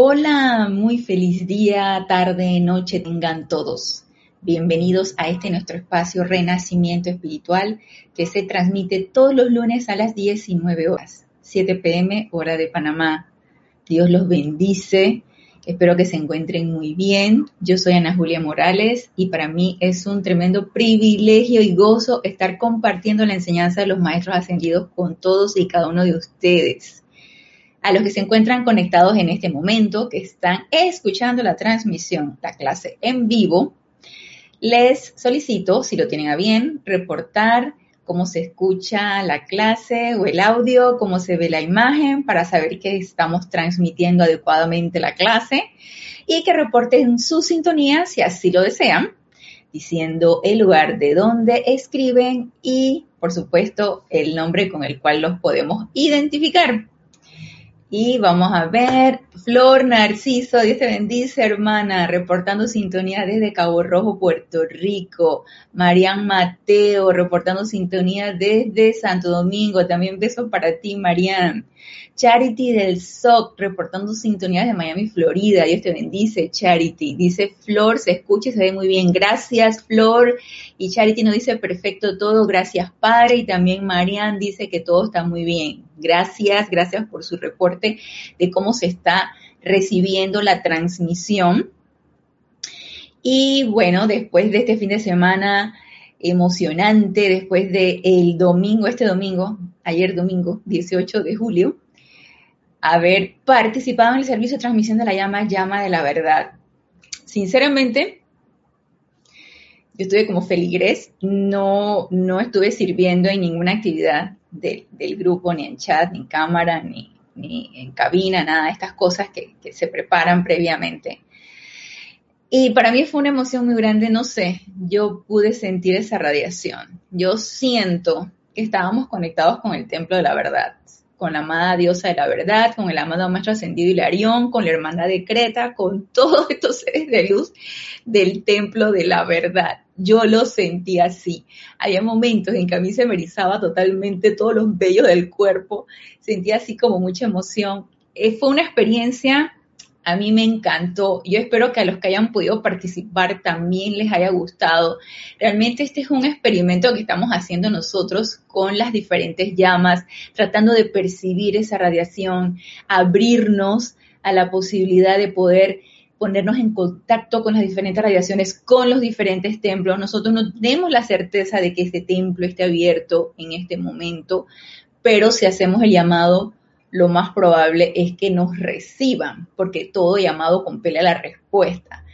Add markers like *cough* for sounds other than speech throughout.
Hola, muy feliz día, tarde, noche tengan todos. Bienvenidos a este nuestro espacio Renacimiento Espiritual que se transmite todos los lunes a las 19 horas, 7 pm hora de Panamá. Dios los bendice. Espero que se encuentren muy bien. Yo soy Ana Julia Morales y para mí es un tremendo privilegio y gozo estar compartiendo la enseñanza de los maestros ascendidos con todos y cada uno de ustedes a los que se encuentran conectados en este momento, que están escuchando la transmisión, la clase en vivo, les solicito, si lo tienen a bien, reportar cómo se escucha la clase o el audio, cómo se ve la imagen para saber que estamos transmitiendo adecuadamente la clase y que reporten su sintonía si así lo desean, diciendo el lugar de donde escriben y, por supuesto, el nombre con el cual los podemos identificar. Y vamos a ver, Flor Narciso, Dios te bendice, hermana, reportando sintonía desde Cabo Rojo, Puerto Rico. Marian Mateo, reportando sintonía desde Santo Domingo. También besos para ti, Marian. Charity del SOC, reportando sintonías de Miami, Florida. Dios te bendice, Charity. Dice Flor, se escucha y se ve muy bien. Gracias, Flor. Y Charity nos dice perfecto todo. Gracias, Padre. Y también Marian dice que todo está muy bien. Gracias, gracias por su reporte de cómo se está recibiendo la transmisión. Y bueno, después de este fin de semana emocionante, después de el domingo, este domingo, ayer domingo, 18 de julio, haber participado en el servicio de transmisión de la llama, llama de la verdad. Sinceramente, yo estuve como feligres, no, no estuve sirviendo en ninguna actividad del grupo, ni en chat, ni en cámara, ni, en cabina, nada de estas cosas que, que se preparan previamente. Y para mí fue una emoción muy grande, no sé, yo pude sentir esa radiación. Yo siento estábamos conectados con el templo de la verdad con la amada diosa de la verdad, con el amado maestro ascendido Hilarión, con la hermandad de Creta, con *laughs* todos estos seres de luz del templo de la verdad. Yo lo sentí así. Había momentos en que a mí se me erizaba totalmente todos los vellos del cuerpo, sentía así como mucha emoción. Eh, fue una experiencia a mí me encantó. Yo espero que a los que hayan podido participar también les haya gustado. Realmente este es un experimento que estamos haciendo nosotros con las diferentes llamas, tratando de percibir esa radiación, abrirnos a la posibilidad de poder ponernos en contacto con las diferentes radiaciones, con los diferentes templos. Nosotros no tenemos la certeza de que este templo esté abierto en este momento, pero si hacemos el llamado lo más probable es que nos reciban, porque todo llamado compele a la respuesta.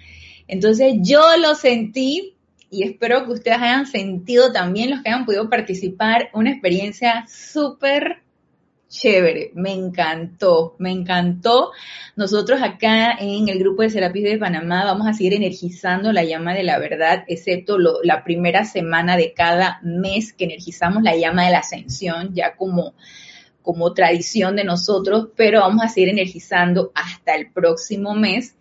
Entonces yo lo sentí y espero que ustedes hayan sentido también, los que hayan podido participar, una experiencia súper chévere, me encantó, me encantó. Nosotros acá en el grupo de Serapis de Panamá vamos a seguir energizando la llama de la verdad, excepto la primera semana de cada mes que energizamos la llama de la ascensión, ya como como tradición de nosotros, pero vamos a seguir energizando hasta el próximo mes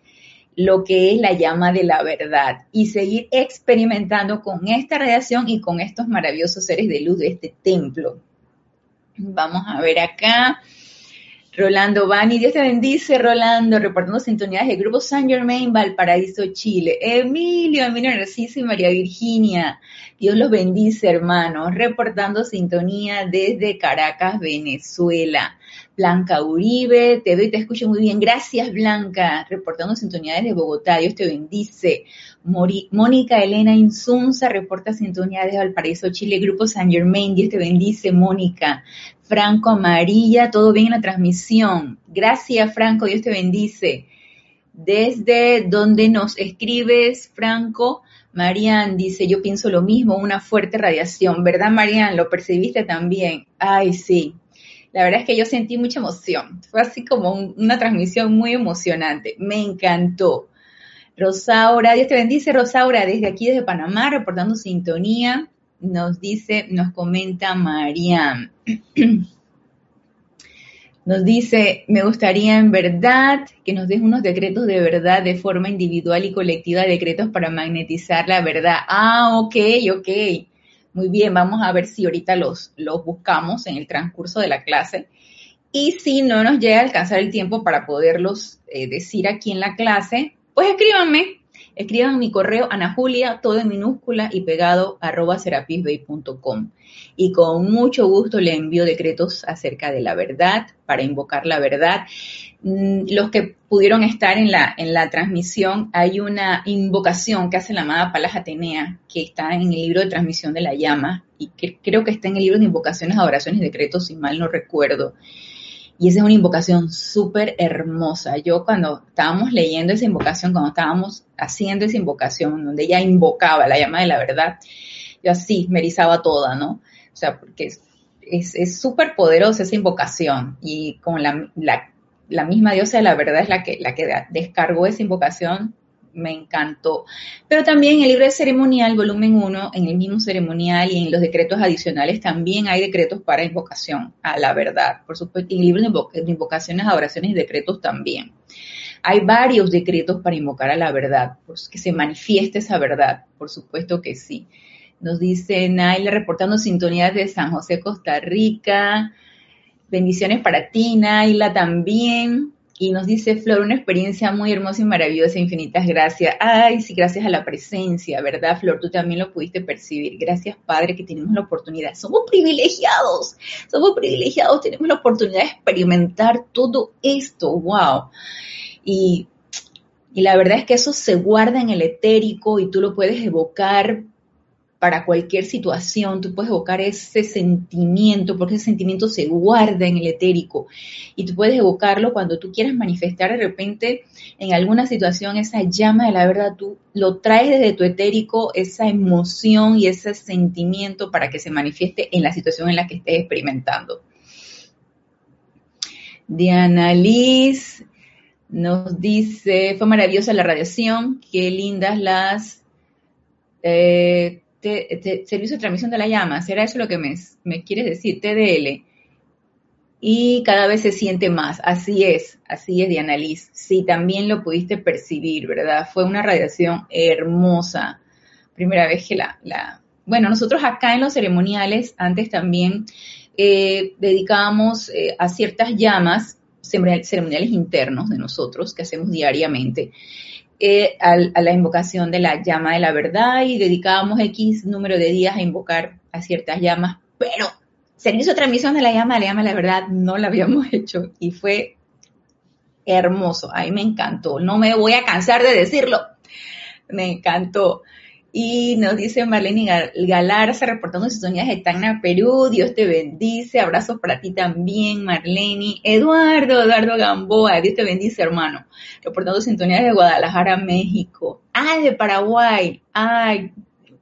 lo que es la llama de la verdad y seguir experimentando con esta radiación y con estos maravillosos seres de luz de este templo. Vamos a ver acá. Rolando Bani, Dios te bendice, Rolando, reportando sintonías del Grupo San Germain, Valparaíso, Chile. Emilio, Emilio Narciso y María Virginia, Dios los bendice, hermanos, reportando sintonía desde Caracas, Venezuela. Blanca Uribe, te veo y te escucho muy bien. Gracias, Blanca, reportando sintonía desde Bogotá, Dios te bendice. Mónica Elena Insunza reporta sintonía desde Valparaíso, Chile, Grupo San Germain, Dios te bendice, Mónica. Franco Amarilla, todo bien en la transmisión. Gracias, Franco, Dios te bendice. Desde donde nos escribes, Franco, Marian dice, yo pienso lo mismo, una fuerte radiación, ¿verdad, Marian? ¿Lo percibiste también? Ay, sí. La verdad es que yo sentí mucha emoción. Fue así como una transmisión muy emocionante. Me encantó. Rosaura, Dios te bendice, Rosaura, desde aquí, desde Panamá, reportando sintonía nos dice, nos comenta Mariam. *clears throat* Nos dice, me gustaría en verdad que nos des unos decretos de verdad de forma individual y colectiva, decretos para magnetizar la verdad. Ah, ok, ok. Muy bien, vamos a ver si ahorita los, los buscamos en el transcurso de la clase Y si no nos llega a alcanzar el tiempo para poderlos eh, decir aquí en la clase, pues escríbanme Escriban mi correo Ana Julia, todo en minúscula y pegado arroba serapisbay.com. Y con mucho gusto le envío decretos acerca de la verdad, para invocar la verdad. Mm, los que pudieron estar en la, en la transmisión, hay una invocación que hace la amada Palas Atenea, que está en el libro de transmisión de la llama, y creo que está en el libro de invocaciones, adoraciones y decretos, si mal no recuerdo. Y esa es una invocación súper hermosa. Yo cuando estábamos leyendo esa invocación, cuando estábamos haciendo esa invocación, donde ella invocaba la llama de la verdad, yo así me erizaba toda, ¿no? O sea, porque es súper es, poderosa esa invocación y con la, la, misma diosa de la verdad es la que, la que descargó esa invocación, me encantó. Pero también el libro de ceremonial, volumen 1, en el mismo ceremonial y en los decretos adicionales también hay decretos para invocación a la verdad. Por supuesto, en el libro de invocaciones, adoraciones y decretos también. Hay varios decretos para invocar a la verdad, pues, que se manifieste esa verdad, por supuesto que sí. Nos dice Naila reportando sintonías de San José, Costa Rica. Bendiciones para ti, Naila, también. Y nos dice Flor, una experiencia muy hermosa y maravillosa, infinitas gracias. Ay, sí, gracias a la presencia, ¿verdad, Flor? Tú también lo pudiste percibir. Gracias, Padre, que tenemos la oportunidad. Somos privilegiados, somos privilegiados, tenemos la oportunidad de experimentar todo esto. ¡Wow! Y, y la verdad es que eso se guarda en el etérico y tú lo puedes evocar para cualquier situación, tú puedes evocar ese sentimiento, porque ese sentimiento se guarda en el etérico y tú puedes evocarlo cuando tú quieras manifestar de repente en alguna situación esa llama de la verdad, tú lo traes desde tu etérico, esa emoción y ese sentimiento para que se manifieste en la situación en la que estés experimentando. Diana Liz nos dice, fue maravillosa la radiación, qué lindas las... Eh, servicio de transmisión de la llama, ¿será eso lo que me, quieres decir? TDL. Y cada vez se siente más, así es, así es, Diana Liz. Sí, también lo pudiste percibir, ¿verdad? Fue una radiación hermosa. Primera vez que la, la... Bueno, nosotros acá en los ceremoniales, antes también eh, dedicábamos eh, a ciertas llamas ceremoniales internos de nosotros que hacemos diariamente. Eh, a, la invocación de la llama de la verdad y dedicábamos X número de días a invocar a ciertas llamas, pero servicio de transmisión de la llama, de la llama de la verdad, no la habíamos *laughs* hecho y fue hermoso, a mí me encantó, no me voy a cansar de decirlo, me encantó. Y nos dice Marlene Galarza, reportando sintonías de Tacna, Perú. Dios te bendice. Abrazos para ti también, Marlene. Eduardo, Eduardo Gamboa. Dios te bendice, hermano. Reportando sintonías de Guadalajara, México. Ah, de Paraguay. Ay,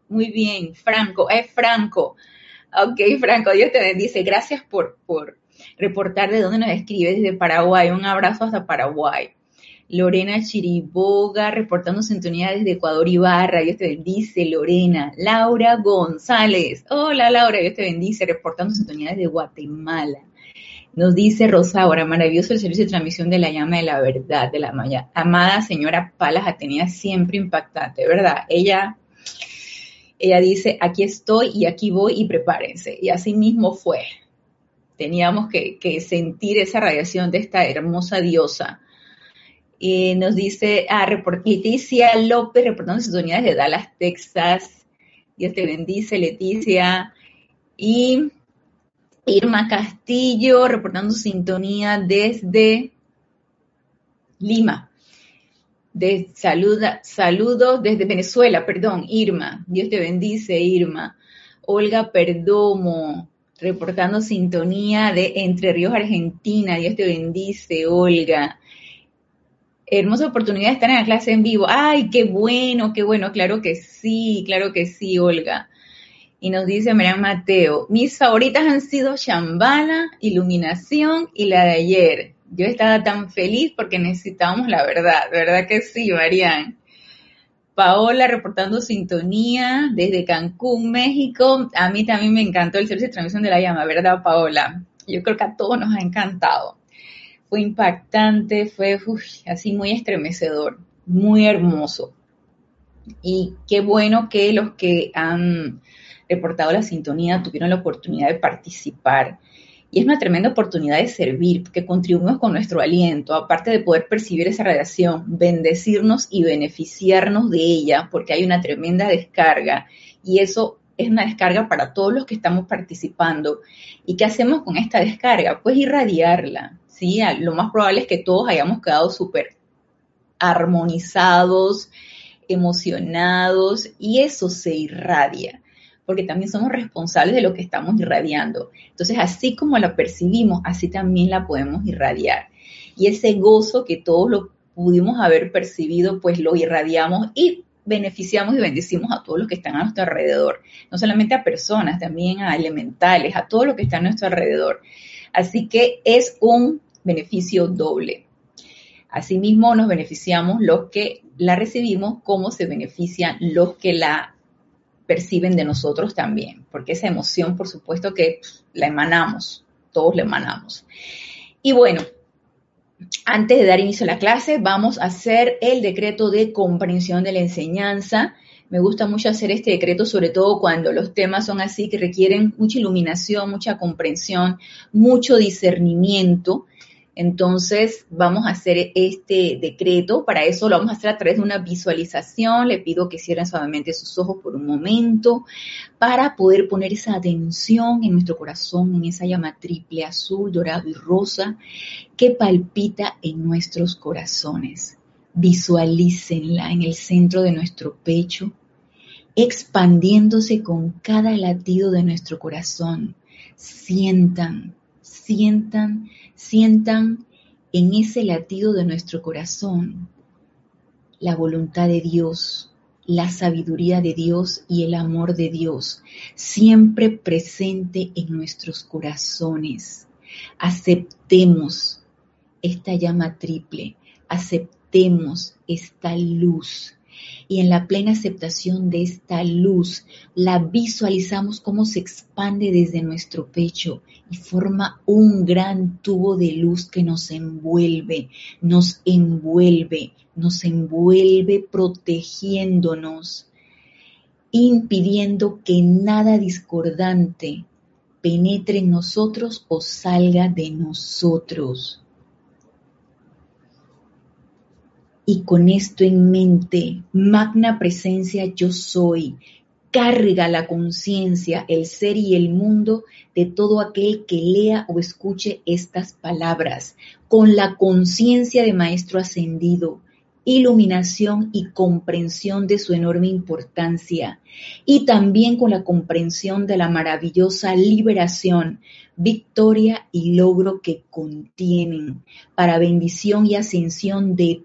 muy bien. Franco, es Franco. Ok, Franco, Dios te bendice. Gracias por, por reportar de dónde nos escribes, desde Paraguay. Un abrazo hasta Paraguay. Lorena Chiriboga, reportando sintonía desde Ecuador y Barra, Dios te bendice, Lorena. Laura González, hola Laura, Dios te bendice, reportando sintonía desde Guatemala. Nos dice Rosaura, maravilloso el servicio de transmisión de la llama de la verdad, de la amada señora Palas Atenea, siempre impactante, ¿verdad? Ella, ella dice, aquí estoy y aquí voy y prepárense. Y así mismo fue. Teníamos que sentir esa radiación de esta hermosa diosa y nos dice, ah, Leticia López, reportando sus unidades de Dallas, Texas. Dios te bendice, Leticia. Y Irma Castillo, reportando sintonía desde Lima. De, saluda, saludos desde Venezuela, perdón, Irma. Dios te bendice, Irma. Olga Perdomo, reportando sintonía de Entre Ríos, Argentina. Dios te bendice, Olga hermosa oportunidad de estar en la clase en vivo. Ay, qué bueno, qué bueno, claro que sí, claro que sí, Olga. Y nos dice Marian Mateo, mis favoritas han sido Shambhala, Iluminación y la de ayer. Yo estaba tan feliz porque necesitábamos la verdad, ¿verdad que sí, Marian? Paola reportando sintonía desde Cancún, México. A mí también me encantó el servicio de transmisión de la llama, ¿verdad, Paola? Yo creo que a todos nos ha encantado fue impactante, fue así muy estremecedor, muy hermoso. Y qué bueno que los que han reportado la sintonía tuvieron la oportunidad de participar Y es una tremenda oportunidad de servir, porque contribuimos con nuestro aliento, aparte de poder percibir esa radiación, bendecirnos y beneficiarnos de ella, porque hay una tremenda descarga. Y eso es una descarga para todos los que estamos participando. ¿Y qué hacemos con esta descarga? Pues irradiarla. ¿Sí? Lo más probable es que todos hayamos quedado súper armonizados, emocionados, y eso se irradia porque también somos responsables de lo que estamos irradiando. Entonces, así como la percibimos, así también la podemos irradiar. Y ese gozo que todos lo pudimos haber percibido, pues lo irradiamos y beneficiamos y bendecimos a todos los que están a nuestro alrededor. No solamente a personas, también a elementales, a todo lo que está a nuestro alrededor. Así que es un beneficio doble. Asimismo, nos beneficiamos los que la recibimos, como se benefician los que la perciben de nosotros también, porque esa emoción, por supuesto que la emanamos, todos la emanamos. Y bueno, antes de dar inicio a la clase, vamos a hacer el decreto de comprensión de la enseñanza. Me gusta mucho hacer este decreto, sobre todo cuando los temas son así, que requieren mucha iluminación, mucha comprensión, mucho discernimiento. Entonces vamos a hacer este decreto. Para eso lo vamos a hacer a través de una visualización. Le pido que cierren suavemente sus ojos por un momento para poder poner esa atención en nuestro corazón, en esa llama triple, azul, dorado y rosa que palpita en nuestros corazones. Visualícenla en el centro de nuestro pecho, expandiéndose con cada latido de nuestro corazón. Sientan, sientan sientan en ese latido de nuestro corazón la voluntad de Dios, la sabiduría de Dios y el amor de Dios, siempre presente en nuestros corazones. Aceptemos esta llama triple, aceptemos esta luz y en la plena aceptación de esta luz la visualizamos como se expande desde nuestro pecho y forma un gran tubo de luz que nos envuelve, nos envuelve, nos envuelve protegiéndonos, impidiendo que nada discordante penetre en nosotros o salga de nosotros. Y con esto en mente, magna presencia yo soy, carga la conciencia, el ser y el mundo de todo aquel que lea o escuche estas palabras, con la conciencia de Maestro Ascendido, iluminación y comprensión de su enorme importancia, y también con la comprensión de la maravillosa liberación, victoria y logro que contienen, para bendición y ascensión de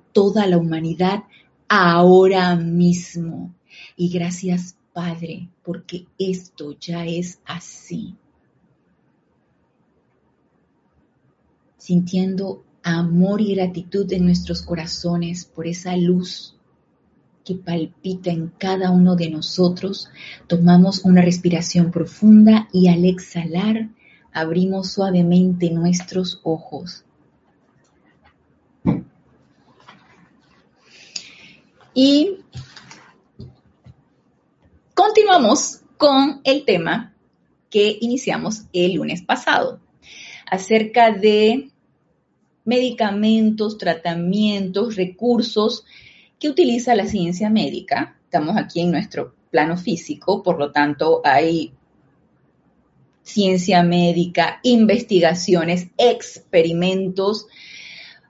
toda la humanidad ahora mismo. Y gracias, Padre, porque esto ya es así. Sintiendo amor y gratitud en nuestros corazones por esa luz que palpita en cada uno de nosotros, tomamos una respiración profunda y al exhalar abrimos suavemente nuestros ojos Y continuamos con el tema que iniciamos el lunes pasado, acerca de medicamentos, tratamientos, recursos que utiliza la ciencia médica. Estamos aquí en nuestro plano físico, por lo tanto hay ciencia médica, investigaciones, experimentos,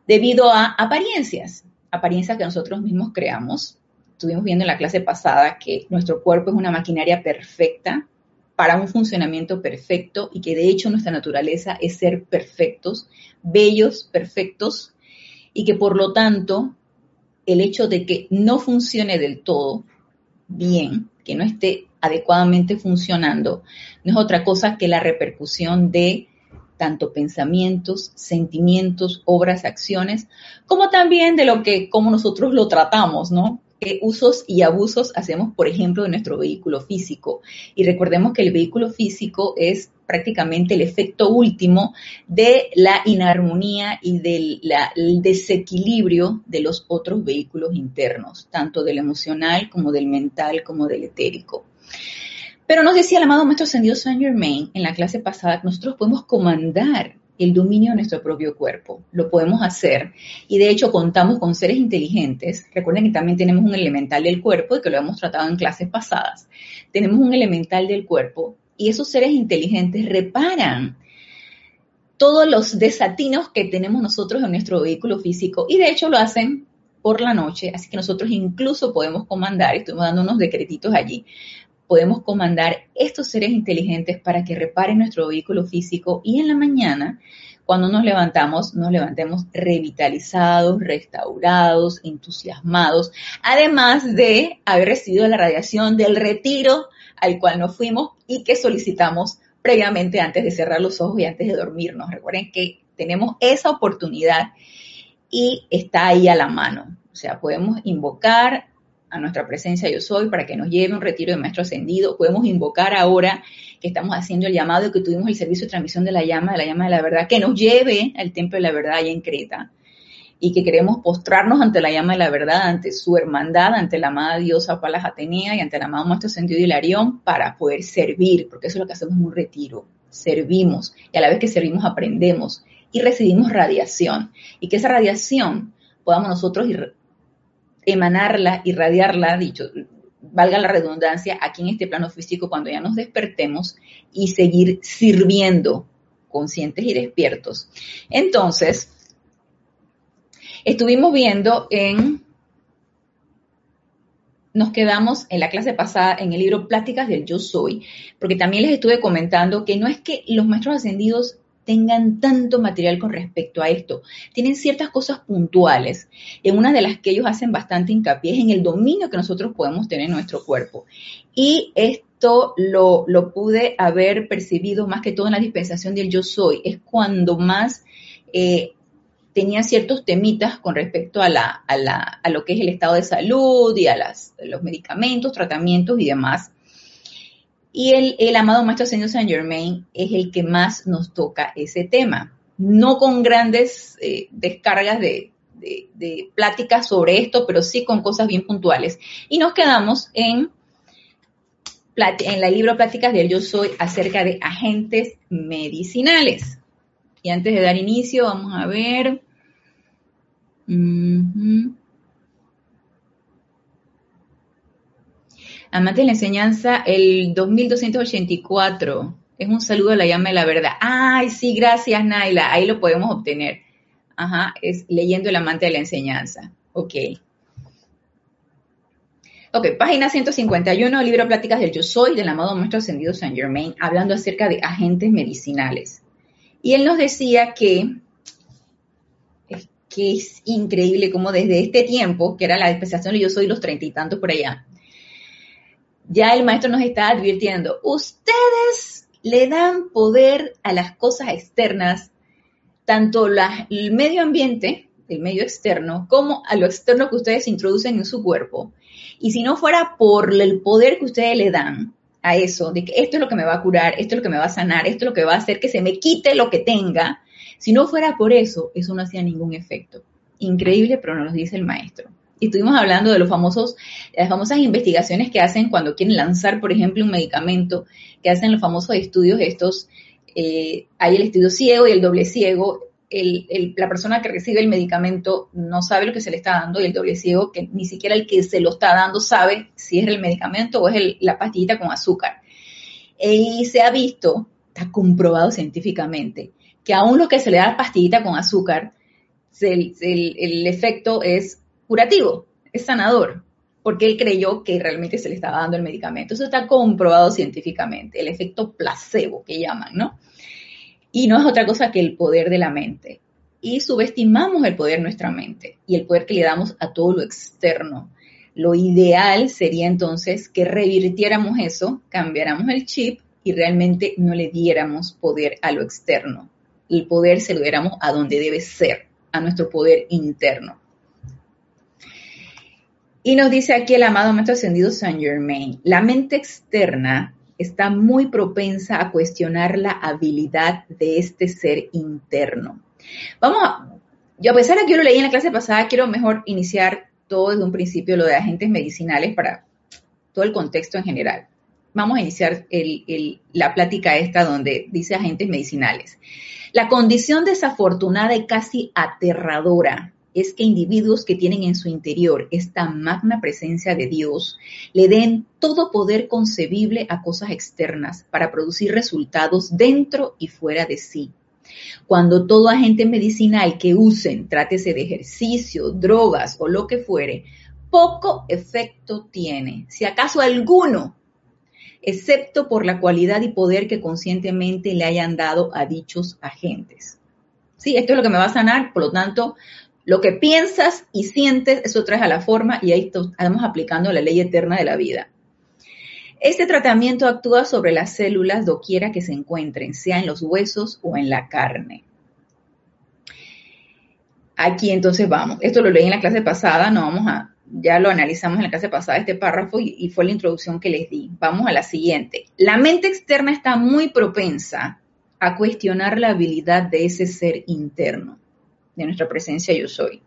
debido a apariencias apariencia que nosotros mismos creamos. Estuvimos viendo en la clase pasada que nuestro cuerpo es una maquinaria perfecta para un funcionamiento perfecto y que de hecho nuestra naturaleza es ser perfectos, bellos, perfectos, y que por lo tanto el hecho de que no funcione del todo bien, que no esté adecuadamente funcionando, no es otra cosa que la repercusión de tanto pensamientos, sentimientos, obras, acciones, como también de lo que, como nosotros lo tratamos, ¿no? qué usos y abusos hacemos, por ejemplo, de nuestro vehículo físico. Y recordemos que el vehículo físico es prácticamente el efecto último de la inarmonía y del desequilibrio de los otros vehículos internos, tanto del emocional como del mental como del etérico. Pero nos decía el amado Maestro Ascendido Saint Germain en la clase pasada que nosotros podemos comandar el dominio de nuestro propio cuerpo. Lo podemos hacer y de hecho contamos con seres inteligentes. Recuerden que también tenemos un elemental del cuerpo y que lo hemos tratado en clases pasadas. Tenemos un elemental del cuerpo y esos seres inteligentes reparan todos los desatinos que tenemos nosotros en nuestro vehículo físico y de hecho lo hacen por la noche, así que nosotros incluso podemos comandar, estuvimos dando unos decretitos allí, podemos comandar estos seres inteligentes para que reparen nuestro vehículo físico y en la mañana, cuando nos levantamos, nos levantemos revitalizados, restaurados, entusiasmados, además de haber recibido la radiación del retiro al cual nos fuimos y que solicitamos previamente antes de cerrar los ojos y antes de dormirnos. Recuerden que tenemos esa oportunidad y está ahí a la mano. O sea, podemos invocar a nuestra presencia yo soy para que nos lleve un retiro de maestro ascendido. Podemos invocar ahora que estamos haciendo el llamado y que tuvimos el servicio de transmisión de la llama, de la llama de la verdad, que nos lleve al templo de la verdad allá en Creta y que queremos postrarnos ante la llama de la verdad, ante su hermandad, ante la amada diosa Palas Atenea y ante el amado maestro ascendido Hilarión para poder servir, porque eso es lo que hacemos en un retiro. Servimos y a la vez que servimos aprendemos y recibimos radiación y que esa radiación podamos nosotros ir emanarla, irradiarla, dicho, valga la redundancia, aquí en este plano físico cuando ya nos despertemos y seguir sirviendo conscientes y despiertos. Entonces, estuvimos viendo en, nos quedamos en la clase pasada en el libro Pláticas del Yo Soy, porque también les estuve comentando que no es que los maestros ascendidos tengan tanto material con respecto a esto. Tienen ciertas cosas puntuales. En una de las que ellos hacen bastante hincapié es en el dominio que nosotros podemos tener en nuestro cuerpo. Y esto lo, pude haber percibido más que todo en la dispensación del yo soy. Es cuando más eh, tenía ciertos temitas con respecto a, la, a, lo que es el estado de salud y a los medicamentos, tratamientos y demás. Y el, amado Maestro Señor Saint Germain es el que más nos toca ese tema. No con grandes eh, descargas de, pláticas sobre esto, pero sí con cosas bien puntuales. Y nos quedamos en, en el libro Pláticas del Yo Soy acerca de agentes medicinales. Y antes de dar inicio, vamos a ver. Amante de la enseñanza, el 2284. Es un saludo a la llama de la verdad. Ay, sí, gracias, Naila. Ahí lo podemos obtener. Ajá, es leyendo el amante de la enseñanza. Ok. Ok, página 151, libro Pláticas del Yo Soy, del amado Maestro Ascendido Saint Germain, hablando acerca de agentes medicinales. Y él nos decía que, que es increíble como desde este tiempo, que era la dispensación de Yo Soy los treinta y tantos por allá, ya el maestro nos está advirtiendo, ustedes le dan poder a las cosas externas, tanto el medio ambiente, el medio externo, como a lo externo que ustedes introducen en su cuerpo. Y si no fuera por el poder que ustedes le dan a eso, de que esto es lo que me va a curar, esto es lo que me va a sanar, esto es lo que va a hacer que se me quite lo que tenga, si no fuera por eso, eso no hacía ningún efecto. Increíble, pero nos lo dice el maestro y estuvimos hablando de los famosos, las famosas investigaciones que hacen cuando quieren lanzar, por ejemplo, un medicamento, que hacen los famosos estudios estos, eh, hay el estudio ciego y el doble ciego, la persona que recibe el medicamento no sabe lo que se le está dando y el doble ciego, que ni siquiera el que se lo está dando sabe si es el medicamento o es la pastillita con azúcar. Y se ha visto, está comprobado científicamente, que aún lo que se le da pastillita con azúcar, el efecto es curativo, es sanador, porque él creyó que realmente se le estaba dando el medicamento. Eso está comprobado científicamente, el efecto placebo que llaman, ¿no? Y no es otra cosa que el poder de la mente. Y subestimamos el poder de nuestra mente y el poder que le damos a todo lo externo. Lo ideal sería entonces que revirtiéramos eso, cambiáramos el chip y realmente no le diéramos poder a lo externo. el poder se lo diéramos a donde debe ser, a nuestro poder interno. Y nos dice aquí el amado maestro ascendido Saint Germain, la mente externa está muy propensa a cuestionar la habilidad de este ser interno. Vamos a, yo a pesar de que yo lo leí en la clase pasada, quiero mejor iniciar todo desde un principio, lo de agentes medicinales para todo el contexto en general. Vamos a iniciar la plática esta donde dice agentes medicinales. La condición desafortunada y casi aterradora es que individuos que tienen en su interior esta magna presencia de Dios le den todo poder concebible a cosas externas para producir resultados dentro y fuera de sí. Cuando todo agente medicinal que usen, trátese de ejercicio, drogas o lo que fuere, poco efecto tiene, si acaso alguno, excepto por la cualidad y poder que conscientemente le hayan dado a dichos agentes. Sí, esto es lo que me va a sanar, por lo tanto, lo que piensas y sientes, eso trae a la forma y ahí estamos aplicando la ley eterna de la vida. Este tratamiento actúa sobre las células doquiera que se encuentren, sea en los huesos o en la carne. Aquí entonces vamos. Esto lo leí en la clase pasada, no vamos a, ya lo analizamos en la clase pasada este párrafo y fue la introducción que les di. Vamos a la siguiente. La mente externa está muy propensa a cuestionar la habilidad de ese ser interno de nuestra presencia yo soy.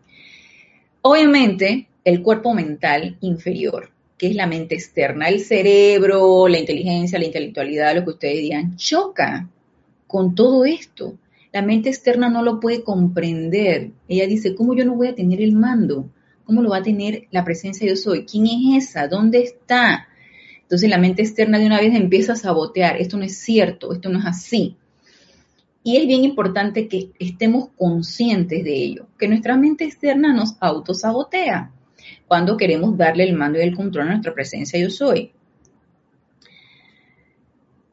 Obviamente, el cuerpo mental inferior, que es la mente externa, el cerebro, la inteligencia, la intelectualidad, lo que ustedes digan, choca con todo esto. La mente externa no lo puede comprender. Ella dice, ¿cómo yo no voy a tener el mando? ¿Cómo lo va a tener la presencia yo soy? ¿Quién es esa? ¿Dónde está? Entonces la mente externa de una vez empieza a sabotear. Esto no es cierto, esto no es así. Y es bien importante que estemos conscientes de ello, que nuestra mente externa nos autosabotea cuando queremos darle el mando y el control a nuestra presencia yo soy.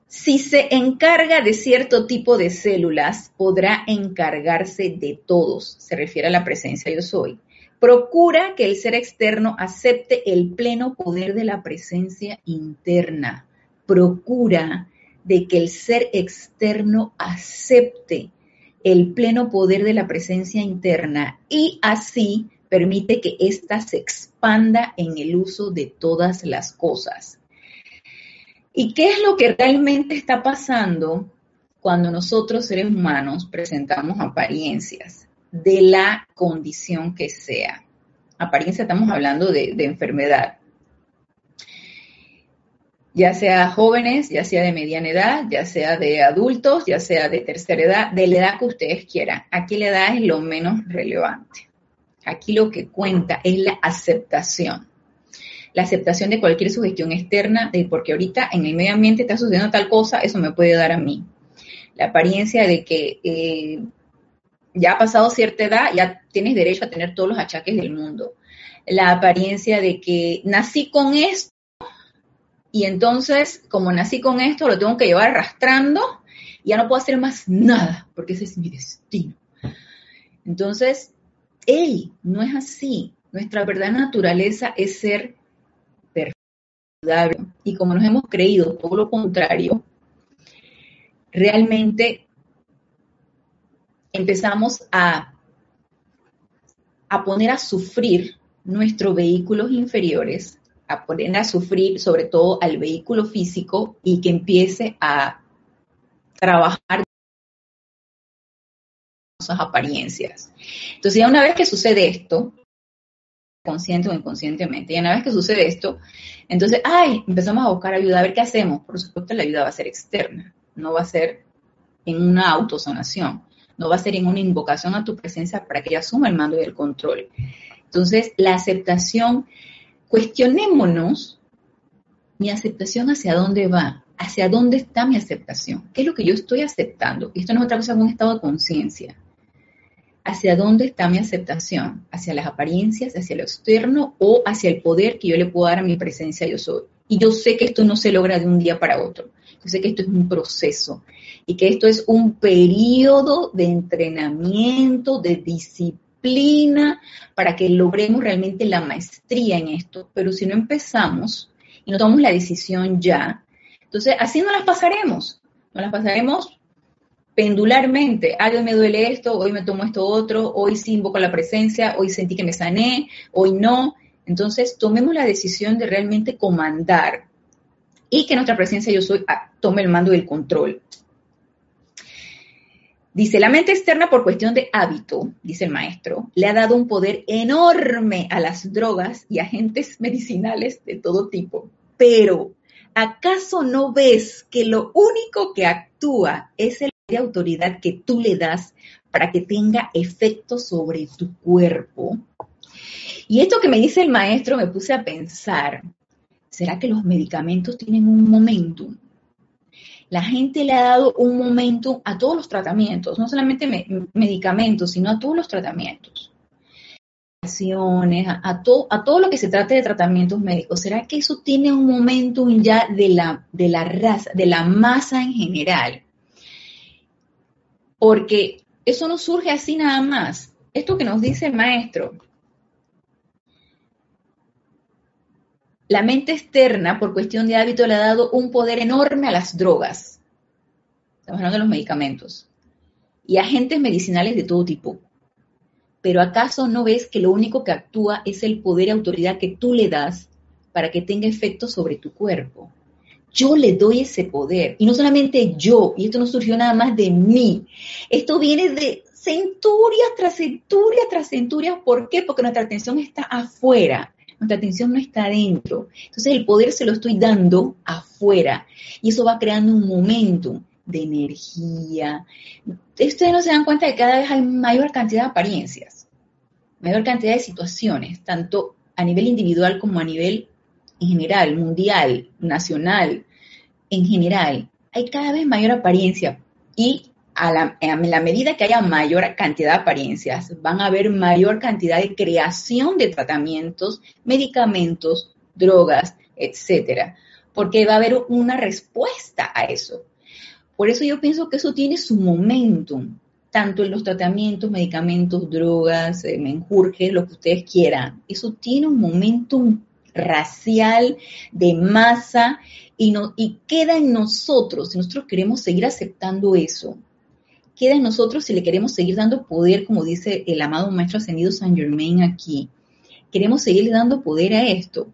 Si se encarga de cierto tipo de células, podrá encargarse de todos, se refiere a la presencia yo soy. Procura que el ser externo acepte el pleno poder de la presencia interna. Procura de que el ser externo acepte el pleno poder de la presencia interna y así permite que ésta se expanda en el uso de todas las cosas. ¿Y qué es lo que realmente está pasando cuando nosotros seres humanos presentamos apariencias de la condición que sea? Apariencia estamos hablando de, de enfermedad ya sea jóvenes, ya sea de mediana edad, ya sea de adultos, ya sea de tercera edad, de la edad que ustedes quieran. Aquí la edad es lo menos relevante. Aquí lo que cuenta es la aceptación. La aceptación de cualquier sugestión externa, de porque ahorita en el medio ambiente está sucediendo tal cosa, eso me puede dar a mí. La apariencia de que eh, ya ha pasado cierta edad, ya tienes derecho a tener todos los achaques del mundo. La apariencia de que nací con esto y entonces, como nací con esto, lo tengo que llevar arrastrando y ya no puedo hacer más nada, porque ese es mi destino. Entonces, él no es así. Nuestra verdadera naturaleza es ser perfecto. Y como nos hemos creído todo lo contrario, realmente empezamos a, a poner a sufrir nuestros vehículos inferiores a poner a sufrir sobre todo al vehículo físico y que empiece a trabajar esas apariencias. Entonces, ya una vez que sucede esto, consciente o inconscientemente, ya una vez que sucede esto, entonces, ay, empezamos a buscar ayuda, a ver qué hacemos. Por supuesto, la ayuda va a ser externa, no va a ser en una autosanación, no va a ser en una invocación a tu presencia para que ella asuma el mando y el control. Entonces, la aceptación cuestionémonos mi aceptación hacia dónde va, hacia dónde está mi aceptación, qué es lo que yo estoy aceptando. Y esto no es otra cosa que un estado de conciencia. ¿Hacia dónde está mi aceptación? ¿Hacia las apariencias, hacia lo externo o hacia el poder que yo le puedo dar a mi presencia yo soy? Y yo sé que esto no se logra de un día para otro. Yo sé que esto es un proceso y que esto es un periodo de entrenamiento, de disciplina para que logremos realmente la maestría en esto. Pero si no empezamos y no tomamos la decisión ya, entonces así no las pasaremos. No las pasaremos pendularmente, algo me duele esto, hoy me tomo esto otro, hoy sí invoco la presencia, hoy sentí que me sané, hoy no. Entonces, tomemos la decisión de realmente comandar y que nuestra presencia yo soy ah, tome el mando del control. Dice, la mente externa por cuestión de hábito, dice el maestro, le ha dado un poder enorme a las drogas y agentes medicinales de todo tipo. Pero, ¿acaso no ves que lo único que actúa es el de autoridad que tú le das para que tenga efecto sobre tu cuerpo? Y esto que me dice el maestro me puse a pensar, ¿será que los medicamentos tienen un momentum? La gente le ha dado un momento a todos los tratamientos, no solamente medicamentos, sino a todos los tratamientos. A, a, a todo lo que se trate de tratamientos médicos. ¿Será que eso tiene un momentum ya de la, de la raza, de la masa en general? Porque eso no surge así nada más. Esto que nos dice el maestro, La mente externa, por cuestión de hábito, le ha dado un poder enorme a las drogas. Estamos hablando de los medicamentos. Y agentes medicinales de todo tipo. Pero ¿acaso no ves que lo único que actúa es el poder y autoridad que tú le das para que tenga efecto sobre tu cuerpo? Yo le doy ese poder. Y no solamente yo, y esto no surgió nada más de mí. Esto viene de centurias tras centurias tras centurias. ¿Por qué? Porque nuestra atención está afuera nuestra atención no está adentro. Entonces el poder se lo estoy dando afuera y eso va creando un momento de energía. Ustedes no se dan cuenta que cada vez hay mayor cantidad de apariencias, mayor cantidad de situaciones, tanto a nivel individual como a nivel en general, mundial, nacional, en general. Hay cada vez mayor apariencia y a la, medida que haya mayor cantidad de apariencias, van a haber mayor cantidad de creación de tratamientos, medicamentos, drogas, etcétera, porque va a haber una respuesta a eso. Por eso yo pienso que eso tiene su momentum, tanto en los tratamientos, medicamentos, drogas, eh, menjurjes, lo que ustedes quieran. Eso tiene un momentum racial, de masa, y, no, y queda en nosotros, si nosotros queremos seguir aceptando eso, queda en nosotros si le queremos seguir dando poder, como dice el amado Maestro Ascendido San Germain aquí. Queremos seguirle dando poder a esto.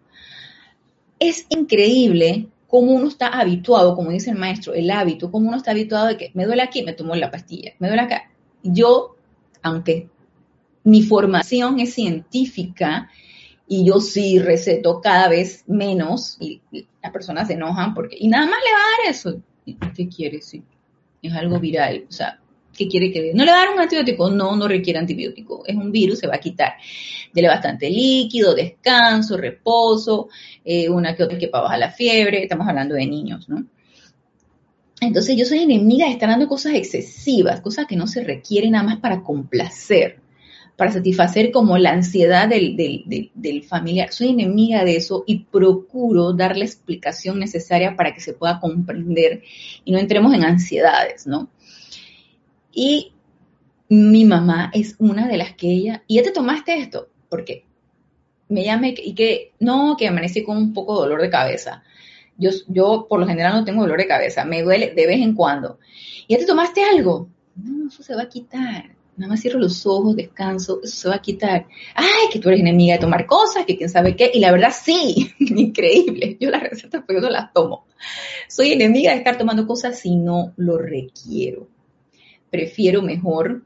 Es increíble cómo uno está habituado, como dice el maestro, el hábito, cómo uno está habituado de que me duele aquí, me tomo la pastilla, me duele acá. Yo, aunque mi formación es científica y yo sí receto cada vez menos y, las personas se enojan porque, y nada más le va a dar eso. ¿Qué quiere? Sí, es algo viral. O sea, ¿Qué quiere que ¿No le dar un antibiótico? No, no requiere antibiótico. Es un virus, se va a quitar. Dele bastante líquido, descanso, reposo, eh, una que otra que para bajar la fiebre. Estamos hablando de niños, ¿no? Entonces yo soy enemiga de estar dando cosas excesivas, cosas que no se requieren nada más para complacer, para satisfacer como la ansiedad del, del, familiar. Soy enemiga de eso y procuro dar la explicación necesaria para que se pueda comprender y no entremos en ansiedades, ¿no? Y mi mamá es una de las que ella, y ya te tomaste esto, porque me llame y que no, que amanecí con un poco de dolor de cabeza. Yo, yo por lo general no tengo dolor de cabeza, me duele de vez en cuando. ¿Ya te tomaste algo? No, eso se va a quitar. Nada más cierro los ojos, descanso, eso se va a quitar. Ay, que tú eres enemiga de tomar cosas, que quién sabe qué. Y la verdad, sí, *laughs* increíble. Yo las recetas, pero yo no las tomo. Soy enemiga de estar tomando cosas si no lo requiero prefiero mejor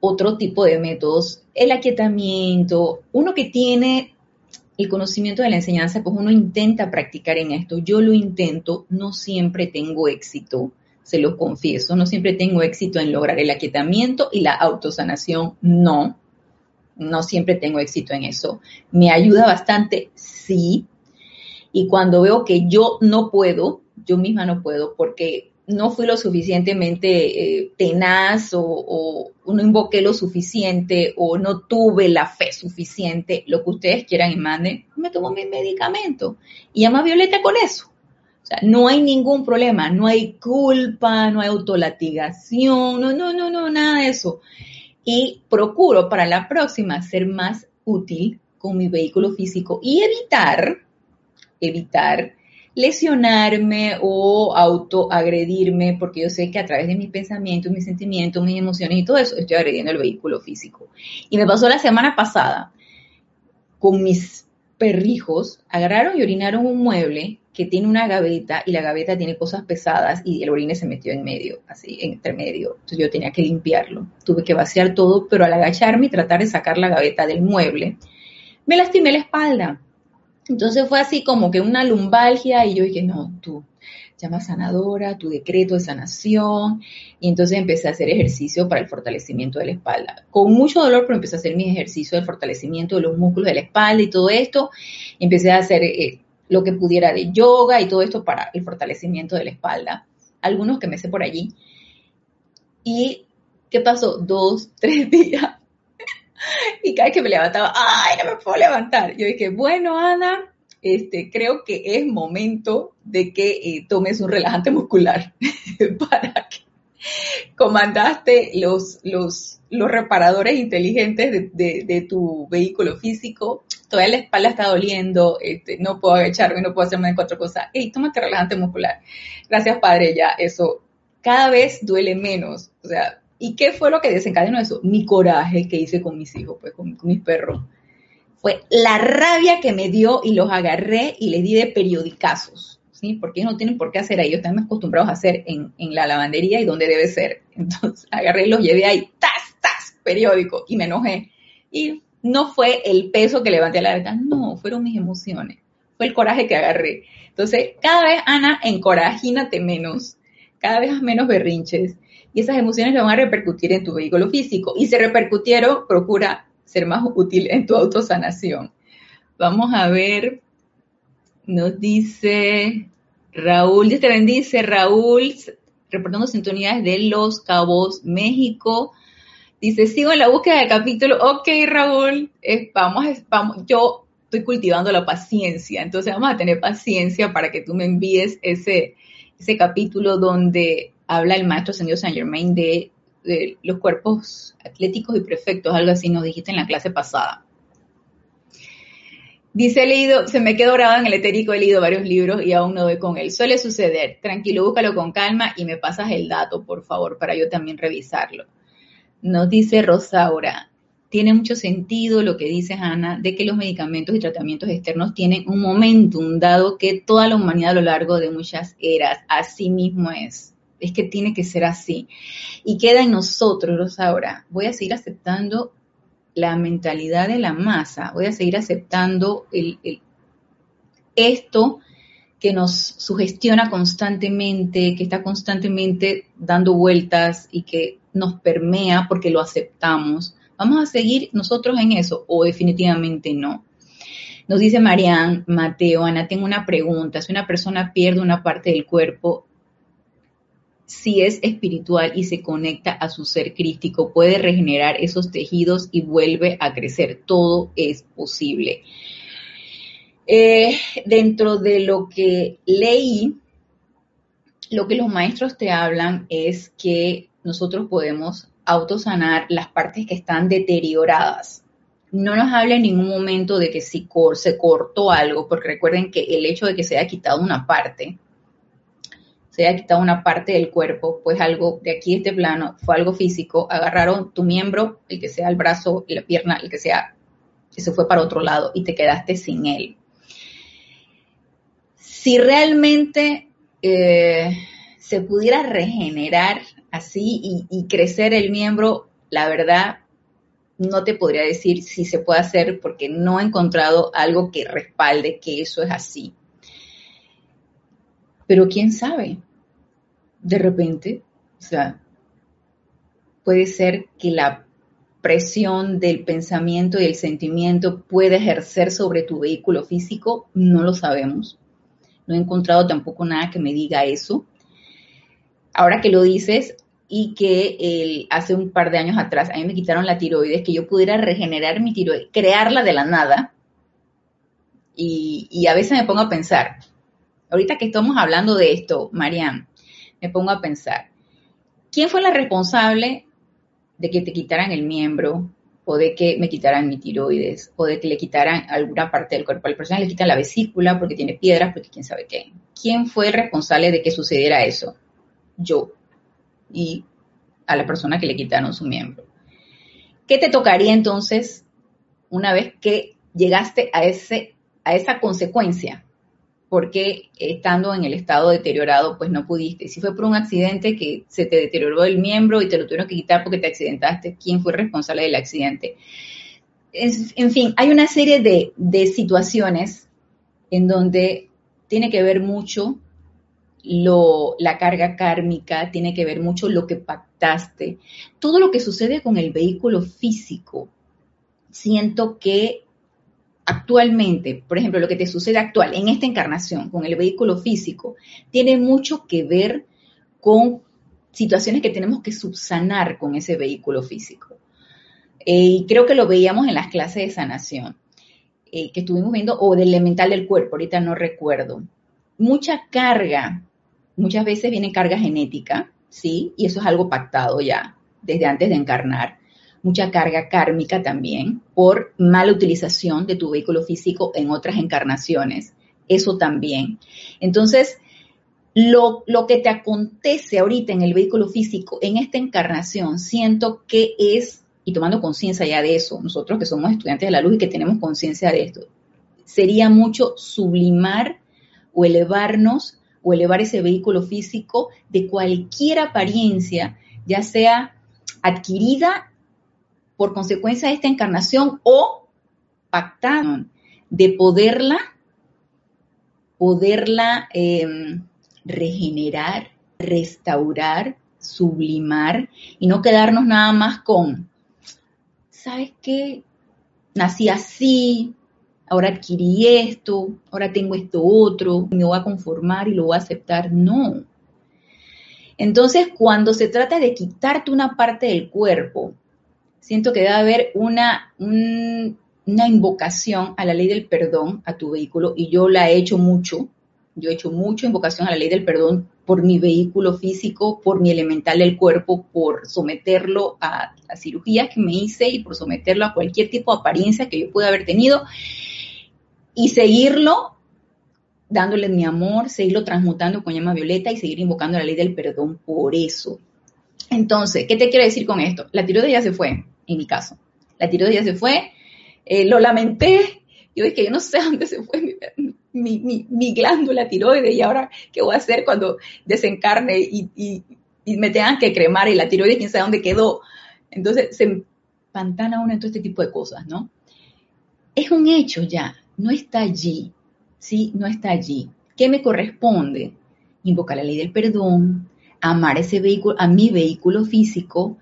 otro tipo de métodos, el aquietamiento, uno que tiene el conocimiento de la enseñanza, pues uno intenta practicar en esto. Yo lo intento, no siempre tengo éxito, se lo confieso, no siempre tengo éxito en lograr el aquietamiento y la autosanación, no, no siempre tengo éxito en eso. Me ayuda bastante, sí, y cuando veo que yo no puedo, yo misma no puedo, porque no fui lo suficientemente eh, tenaz o, no invoqué lo suficiente o no tuve la fe suficiente, lo que ustedes quieran y manden, me tomo mi medicamento y llama a Violeta con eso. O sea, no hay ningún problema, no hay culpa, no hay autolatigación, no, no, no, no, nada de eso. Y procuro para la próxima ser más útil con mi vehículo físico y evitar, evitar lesionarme o autoagredirme, porque yo sé que a través de mis pensamientos, mis sentimientos, mis emociones y todo eso, estoy agrediendo el vehículo físico. Y me pasó la semana pasada con mis perrijos, agarraron y orinaron un mueble que tiene una gaveta y la gaveta tiene cosas pesadas y el orine se metió en medio, así, entre medio. Entonces yo tenía que limpiarlo. Tuve que vaciar todo, pero al agacharme y tratar de sacar la gaveta del mueble, me lastimé la espalda. Entonces fue así como que una lumbalgia y yo dije, no, tú, llama sanadora, tu decreto de sanación. Y entonces empecé a hacer ejercicio para el fortalecimiento de la espalda. Con mucho dolor, pero empecé a hacer mi ejercicio de fortalecimiento de los músculos de la espalda y todo esto. Empecé a hacer eh, lo que pudiera de yoga y todo esto para el fortalecimiento de la espalda. Algunos que me sé por allí. Y, ¿qué pasó? Dos, *laughs* tres días y cada vez que me levantaba, ay, no me puedo levantar. Yo dije, bueno, Ana, este, creo que es momento de que eh, tomes un relajante muscular *laughs* para que comandaste los, los, los reparadores inteligentes de, tu vehículo físico. Todavía la espalda está doliendo, este, no puedo agacharme, no puedo hacerme de cuatro cosas. Hey, tómate relajante muscular. Gracias, padre, ya eso cada vez duele menos. O sea, ¿Y qué fue lo que desencadenó eso? Mi coraje que hice con mis hijos, pues con, mis perros. Fue la rabia que me dio y los agarré y les di de periodicazos, ¿sí? Porque ellos no tienen por qué hacer ahí, ellos están acostumbrados a hacer en, la lavandería y donde debe ser. *laughs* Entonces agarré y los llevé ahí, tas, tas, periódico, y me enojé. Y no fue el peso que levanté a la verdad, no, fueron mis emociones, fue el coraje que agarré. Entonces, cada vez, Ana, encorajínate menos, cada vez menos berrinches y esas emociones le van a repercutir en tu vehículo físico. Y si repercutieron, procura ser más útil en tu autosanación. Vamos a ver, nos dice Raúl, Dios te bendice, Raúl, reportando sintonías de Los Cabos, México. Dice, sigo en la búsqueda del capítulo. Ok, Raúl, vamos, vamos, yo estoy cultivando la paciencia, entonces vamos a tener paciencia para que tú me envíes ese, ese capítulo donde habla el maestro Ascendido Saint Germain de, los cuerpos atléticos y perfectos, algo así nos dijiste en la clase pasada. Dice, he leído, se me quedó grabado en el etérico, he leído varios libros y aún no doy con él. Suele suceder. Tranquilo, búscalo con calma y me pasas el dato, por favor, para yo también revisarlo. Nos dice Rosaura, tiene mucho sentido lo que dice Ana, de que los medicamentos y tratamientos externos tienen un momentum, dado que toda la humanidad a lo largo de muchas eras, así mismo es es que tiene que ser así. Y queda en nosotros ahora. Voy a seguir aceptando la mentalidad de la masa, voy a seguir aceptando el, esto que nos sugestiona constantemente, que está constantemente dando vueltas y que nos permea porque lo aceptamos. ¿Vamos a seguir nosotros en eso o definitivamente no? Nos dice Marian Mateo, Ana, tengo una pregunta. Si una persona pierde una parte del cuerpo, si es espiritual y se conecta a su ser crístico, puede regenerar esos tejidos y vuelve a crecer. Todo es posible. Eh, dentro de lo que leí, lo que los maestros te hablan es que nosotros podemos autosanar las partes que están deterioradas. No nos habla en ningún momento de que si se cortó algo, porque recuerden que el hecho de que se haya quitado una parte se haya quitado una parte del cuerpo, pues algo de aquí, este plano, fue algo físico, agarraron tu miembro, el que sea el brazo, la pierna, el que sea, se fue para otro lado y te quedaste sin él. Si realmente eh, se pudiera regenerar así y crecer el miembro, la verdad, no te podría decir si se puede hacer porque no he encontrado algo que respalde que eso es así. Pero quién sabe, de repente, o sea, puede ser que la presión del pensamiento y el sentimiento puede ejercer sobre tu vehículo físico, no lo sabemos. No he encontrado tampoco nada que me diga eso. Ahora que lo dices y que hace un par de años atrás a mí me quitaron la tiroides, que yo pudiera regenerar mi tiroides, crearla de la nada. Y, y a veces me pongo a pensar, ahorita que estamos hablando de esto, Marian, me pongo a pensar, ¿quién fue la responsable de que te quitaran el miembro? o de que me quitaran mi tiroides, o de que le quitaran alguna parte del cuerpo. A la persona le quitan la vesícula porque tiene piedras, porque quién sabe qué. ¿Quién fue el responsable de que sucediera eso? Yo. Y a la persona que le quitaron su miembro. ¿Qué te tocaría entonces una vez que llegaste a, ese, a esa consecuencia? Porque estando en el estado deteriorado, pues no pudiste. Si fue por un accidente que se te deterioró el miembro y te lo tuvieron que quitar porque te accidentaste, ¿quién fue responsable del accidente? en fin, hay una serie de, de situaciones en donde tiene que ver mucho lo, la carga kármica, tiene que ver mucho lo que pactaste. Todo lo que sucede con el vehículo físico, siento que actualmente, por ejemplo, lo que te sucede actual en esta encarnación con el vehículo físico, tiene mucho que ver con situaciones que tenemos que subsanar con ese vehículo físico. Eh, y creo que lo veíamos en las clases de sanación eh, que estuvimos viendo, o del elemental del cuerpo, ahorita no recuerdo. Mucha carga Muchas veces viene carga genética, ¿sí? Y eso es algo pactado ya desde antes de encarnar. Mucha carga kármica también por mala utilización de tu vehículo físico en otras encarnaciones. Eso también. Entonces, lo, lo, que te acontece ahorita en el vehículo físico, en esta encarnación, siento que es, y tomando conciencia ya de eso, nosotros que somos estudiantes de la luz y que tenemos conciencia de esto, sería mucho sublimar o elevarnos o elevar ese vehículo físico de cualquier apariencia, ya sea adquirida por consecuencia de esta encarnación o pactada, de poderla, poderla em, regenerar, restaurar, sublimar y no quedarnos nada más con, ¿sabes qué? Nací así, ahora adquirí esto, ahora tengo esto otro, me voy a conformar y lo voy a aceptar. No. Entonces, cuando se trata de quitarte una parte del cuerpo, siento que debe haber una, una invocación a la ley del perdón a tu vehículo y yo la he hecho mucho. Yo he hecho mucho invocación a la ley del perdón por mi vehículo físico, por mi elemental del cuerpo, por someterlo a las cirugías que me hice y por someterlo a cualquier tipo de apariencia que yo pueda haber tenido y seguirlo dándole mi amor, seguirlo transmutando con llama violeta y seguir invocando la ley del perdón por eso. Entonces, ¿qué te quiero decir con esto? La tiroides ya se fue, en mi caso. La tiroides se fue, eh, lo lamenté, yo dije, yo no sé dónde se fue mi, glándula tiroides y ahora qué voy a hacer cuando desencarne y, y, me tengan que cremar y la tiroides quién sabe dónde quedó. Entonces se pantana uno en todo este tipo de cosas, ¿no? Es un hecho ya, no está allí, ¿sí? No está allí. ¿Qué me corresponde? Invocar la ley del perdón, amar ese vehículo, a mi vehículo físico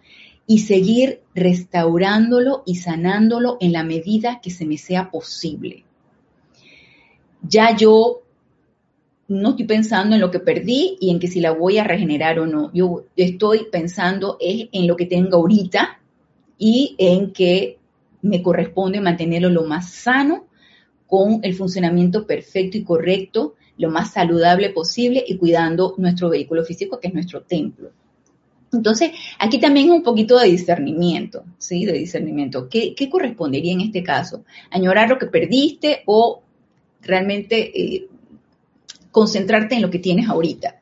y seguir restaurándolo y sanándolo en la medida que se me sea posible. Ya yo no estoy pensando en lo que perdí y en que si la voy a regenerar o no. Yo estoy pensando en lo que tengo ahorita y en que me corresponde mantenerlo lo más sano con el funcionamiento perfecto y correcto, lo más saludable posible y cuidando nuestro vehículo físico, que es nuestro templo. Entonces, aquí también un poquito de discernimiento, ¿sí? De discernimiento. ¿Qué, correspondería en este caso? ¿Añorar lo que perdiste o realmente eh, concentrarte en lo que tienes ahorita?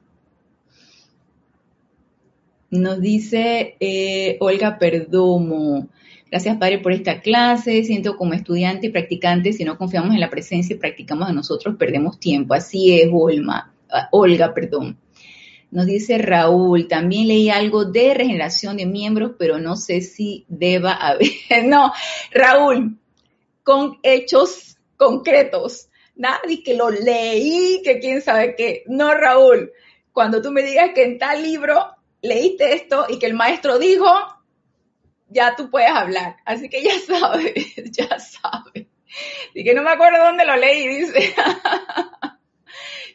Nos dice eh, Olga Perdomo, Gracias, Padre, por esta clase. Siento como estudiante y practicante, si no confiamos en la presencia y practicamos en nosotros, perdemos tiempo. Así es, Olma, ah, Olga, perdón. Nos dice Raúl, también leí algo de regeneración de miembros, pero no sé si deba haber. *laughs* no, Raúl, con hechos concretos. Nadie que lo leí, que quién sabe qué. No, Raúl, cuando tú me digas que en tal libro leíste esto y que el maestro dijo, ya tú puedes hablar. Así que ya *laughs* sabes, ya sabes. Y que no me acuerdo dónde lo leí, dice. *laughs*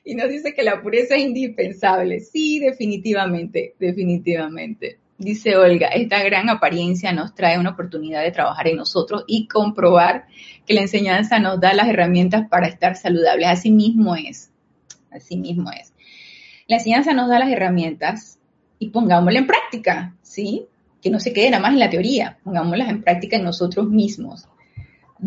y nos dice que la pureza es indispensable. Sí, definitivamente, definitivamente. Dice Olga, esta gran apariencia nos trae una oportunidad de trabajar en nosotros y comprobar que la enseñanza nos da las herramientas para estar saludables. Así mismo es. Así mismo es. La enseñanza nos da las herramientas y pongámosla en práctica, ¿sí? que no se quede nada más en la teoría, pongámoslas en práctica en nosotros mismos.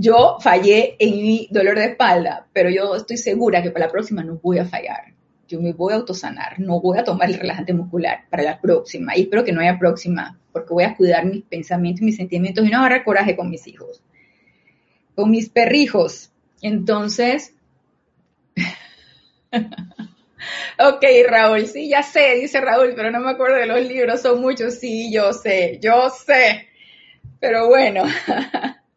Yo fallé en mi dolor de espalda, pero yo estoy segura que para la próxima no voy a fallar. Yo me voy a autosanar, no voy a tomar el relajante muscular para la próxima. Y espero que no haya próxima, porque voy a cuidar mis pensamientos mis sentimientos y no agarrar coraje con mis hijos, con mis perrijos. Entonces, *laughs* ok, Raúl, sí, ya sé, dice Raúl, pero no me acuerdo de los libros, son muchos, sí, yo sé, yo sé. Pero bueno, *laughs*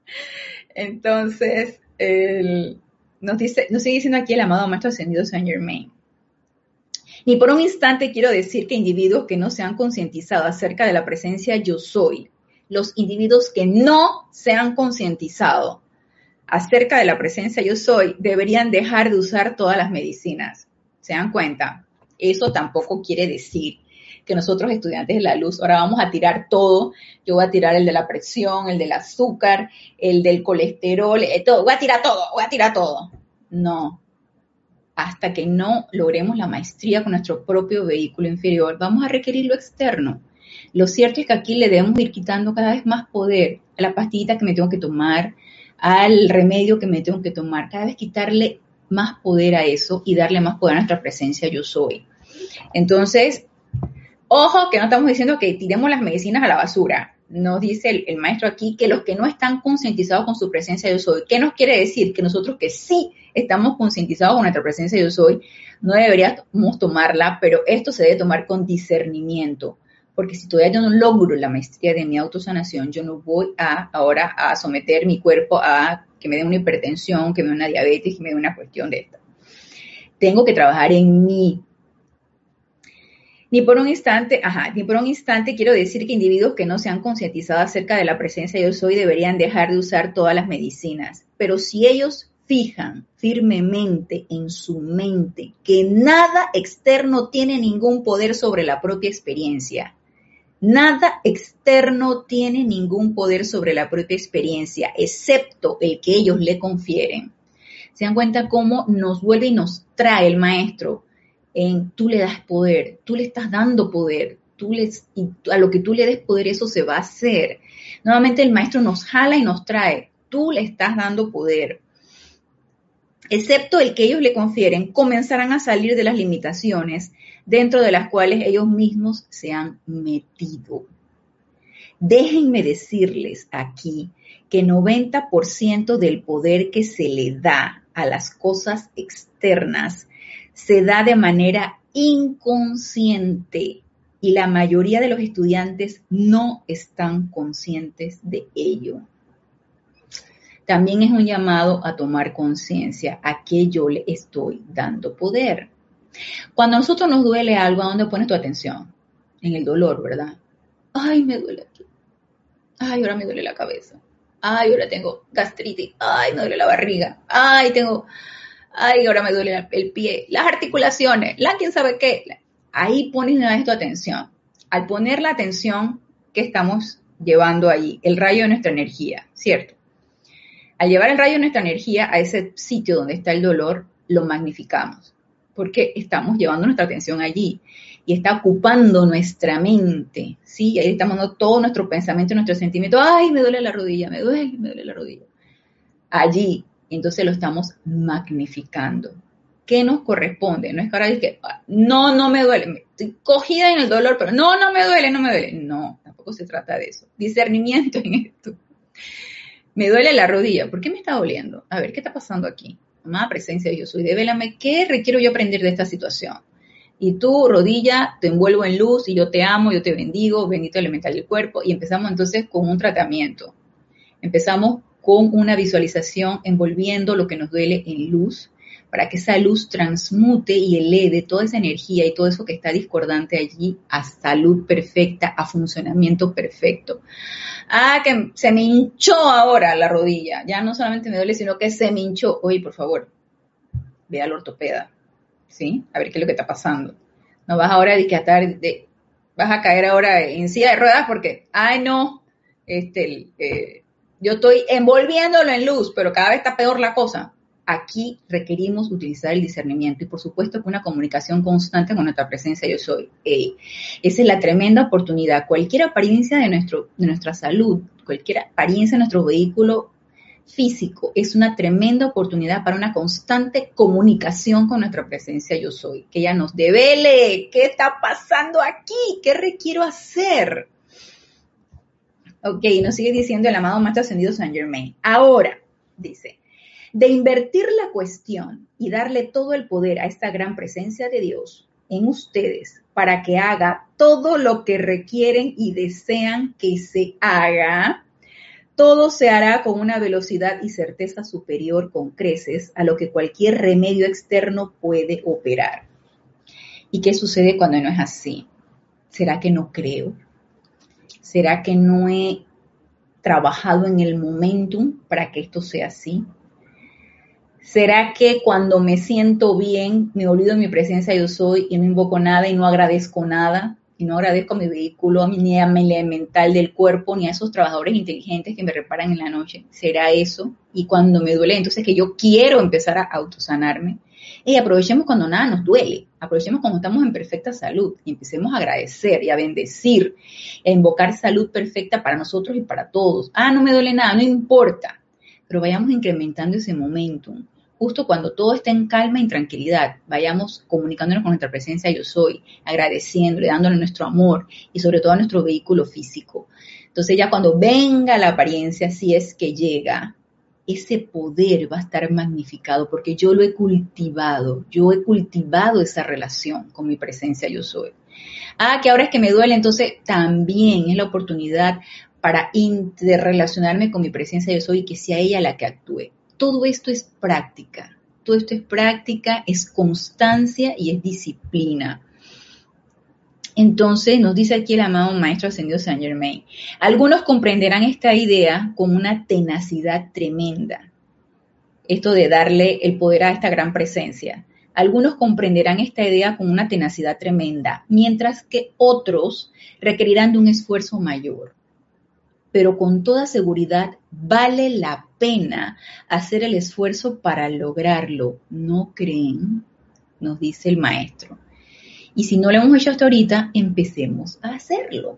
entonces, nos, dice, nos sigue diciendo aquí el amado Maestro Ascendido Saint Germain. Ni por un instante quiero decir que individuos que no se han concientizado acerca de la presencia yo soy, los individuos que no se han concientizado acerca de la presencia yo soy, deberían dejar de usar todas las medicinas. ¿Se dan cuenta? Eso tampoco quiere decir que nosotros estudiantes de la luz ahora vamos a tirar todo. Yo voy a tirar el de la presión, el del azúcar, el del colesterol, eh, todo. Voy a tirar todo, voy a tirar todo. No. Hasta que no logremos la maestría con nuestro propio vehículo inferior, vamos a requerir lo externo. Lo cierto es que aquí le debemos ir quitando cada vez más poder a la pastillita que me tengo que tomar, al remedio que me tengo que tomar, cada vez quitarle más poder a eso y darle más poder a nuestra presencia yo soy. Entonces, ojo que no estamos diciendo que tiremos las medicinas a la basura. Nos dice el, maestro aquí que los que no están concientizados con su presencia yo soy, ¿qué nos quiere decir? Que nosotros que sí estamos concientizados con nuestra presencia yo soy, no deberíamos tomarla, pero esto se debe tomar con discernimiento porque si todavía yo no logro la maestría de mi autosanación, yo no voy a ahora a someter mi cuerpo a que me dé una hipertensión, que me dé una diabetes, que me dé una cuestión de esta. Tengo que trabajar en mí. Ni por un instante, ajá, ni por un instante quiero decir que individuos que no se han concientizado acerca de la presencia de yo soy deberían dejar de usar todas las medicinas. Pero si ellos fijan firmemente en su mente que nada externo tiene ningún poder sobre la propia experiencia, Nada externo tiene ningún poder sobre la propia experiencia, excepto el que ellos le confieren. Se dan cuenta cómo nos vuelve y nos trae el maestro en tú le das poder, tú le estás dando poder, tú les, y a lo que tú le des poder eso se va a hacer. Nuevamente el maestro nos jala y nos trae, tú le estás dando poder. Excepto el que ellos le confieren, comenzarán a salir de las limitaciones dentro de las cuales ellos mismos se han metido. Déjenme decirles aquí que 90% del poder que se le da a las cosas externas se da de manera inconsciente y la mayoría de los estudiantes no están conscientes de ello. También es un llamado a tomar conciencia a que yo le estoy dando poder. Cuando a nosotros nos duele algo, ¿a dónde pones tu atención? En el dolor, ¿verdad? Ay, me duele aquí. Ay, ahora me duele la cabeza. Ay, ahora tengo gastritis. Ay, me duele la barriga. Ay, tengo. Ay, ahora me duele el pie. Las articulaciones. La quién sabe qué. Ahí pones una vez tu atención. Al poner la atención que estamos llevando ahí, el rayo de nuestra energía, ¿cierto? Al llevar el rayo de nuestra energía a ese sitio donde está el dolor, lo magnificamos porque estamos llevando nuestra atención allí y está ocupando nuestra mente, ¿sí? Ahí estamos dando todo nuestro pensamiento, nuestro sentimiento, ay, me duele la rodilla, me duele, me duele la rodilla. Allí, entonces lo estamos magnificando. ¿Qué nos corresponde? No es que ahora que, no, no me duele, estoy cogida en el dolor, pero no, no me duele, no me duele. No, tampoco se trata de eso. Discernimiento en esto. Me duele la rodilla, ¿por qué me está doliendo? A ver, ¿qué está pasando aquí? Amada presencia de yo soy, devélame qué requiero yo aprender de esta situación. Y tú, rodilla, te envuelvo en luz y yo te amo, yo te bendigo, bendito elemental del cuerpo. Y empezamos entonces con un tratamiento. Empezamos con una visualización envolviendo lo que nos duele en luz para que esa luz transmute y eleve toda esa energía y todo eso que está discordante allí a salud perfecta, a funcionamiento perfecto. Ah, que se me hinchó ahora la rodilla. Ya no solamente me duele, sino que se me hinchó. Oye, por favor, ve al ortopeda, ¿sí? A ver qué es lo que está pasando. No vas ahora a de, vas a caer ahora en silla de ruedas porque, ay, no, este, eh, yo estoy envolviéndolo en luz, pero cada vez está peor la cosa. aquí requerimos utilizar el discernimiento y por supuesto que una comunicación constante con nuestra presencia yo soy. esa es la tremenda oportunidad. Cualquier apariencia de, nuestro, de nuestra salud, cualquier apariencia de nuestro vehículo físico es una tremenda oportunidad para una constante comunicación con nuestra presencia yo soy, que ella nos devele qué está pasando aquí, qué requiero hacer. Ok, nos sigue diciendo el amado Maestro Ascendido Saint Germain. Ahora, dice, de invertir la cuestión y darle todo el poder a esta gran presencia de Dios en ustedes para que haga todo lo que requieren y desean que se haga, todo se hará con una velocidad y certeza superior con creces a lo que cualquier remedio externo puede operar. ¿Y qué sucede cuando no es así? ¿Será que no creo? ¿Será que no he trabajado en el momentum para que esto sea así? ¿Será que cuando me siento bien me olvido de mi presencia yo soy y no invoco nada y no agradezco nada? Y no agradezco a mi vehículo, ni a mi elemental del cuerpo, ni a esos trabajadores inteligentes que me reparan en la noche. ¿Será eso? Y cuando me duele, entonces que yo quiero empezar a autosanarme. Y aprovechemos cuando nada nos duele, aprovechemos cuando estamos en perfecta salud y empecemos a agradecer y a bendecir, a invocar salud perfecta para nosotros y para todos. Ah, no me duele nada, no importa, pero vayamos incrementando ese momentum justo cuando todo esté en calma y tranquilidad, vayamos comunicándonos con nuestra presencia yo soy, agradeciéndole, dándole nuestro amor y sobre todo a nuestro vehículo físico. Entonces ya cuando venga la apariencia, si es que llega, ese poder va a estar magnificado porque yo lo he cultivado, yo he cultivado esa relación con mi presencia yo soy. Ah, que ahora es que me duele, entonces también es la oportunidad para interrelacionarme con mi presencia yo soy y que sea ella la que actúe todo esto es práctica. Todo esto es práctica, es constancia y es disciplina. Entonces, nos dice aquí el amado Maestro Ascendido Saint Germain, algunos comprenderán esta idea con una tenacidad tremenda, esto de darle el poder a esta gran presencia. Algunos comprenderán esta idea con una tenacidad tremenda, mientras que otros requerirán de un esfuerzo mayor pero con toda seguridad vale la pena hacer el esfuerzo para lograrlo. ¿No creen? Nos dice el maestro. Y si no lo hemos hecho hasta ahorita, empecemos a hacerlo.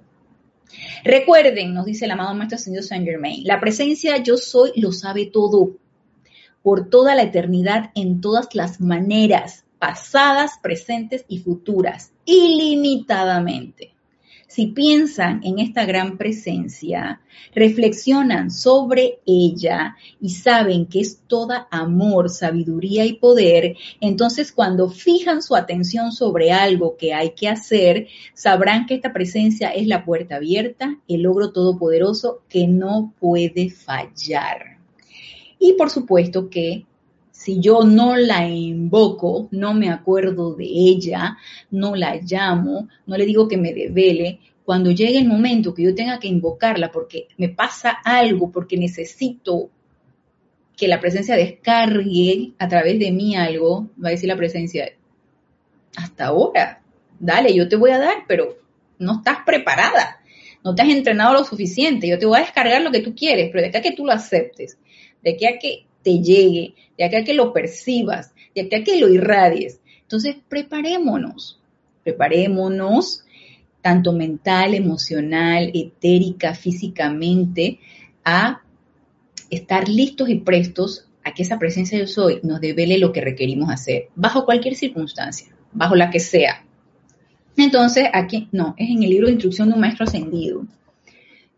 Recuerden, nos dice el amado maestro Señor Saint Germain, la presencia yo soy lo sabe todo, por toda la eternidad, en todas las maneras, pasadas, presentes y futuras, ilimitadamente si piensan en esta gran presencia, reflexionan sobre ella y saben que es toda amor, sabiduría y poder, entonces cuando fijan su atención sobre algo que hay que hacer, sabrán que esta presencia es la puerta abierta, el logro todopoderoso que no puede fallar. Y por supuesto que si yo no la invoco, no me acuerdo de ella, no la llamo, no le digo que me devele, cuando llegue el momento que yo tenga que invocarla porque me pasa algo, porque necesito que la presencia descargue a través de mí algo, va a decir la presencia, hasta ahora, dale, yo te voy a dar, pero no estás preparada, no te has entrenado lo suficiente, yo te voy a descargar lo que tú quieres, pero de acá que tú lo aceptes, de aquí a que te llegue, de acá que lo percibas, de acá que lo irradies. Entonces, preparémonos, preparémonos, tanto mental, emocional, etérica, físicamente, a estar listos y prestos a que esa presencia yo soy nos devele lo que requerimos hacer, bajo cualquier circunstancia, bajo la que sea. Entonces, aquí, no, es en el libro de instrucción de un maestro ascendido.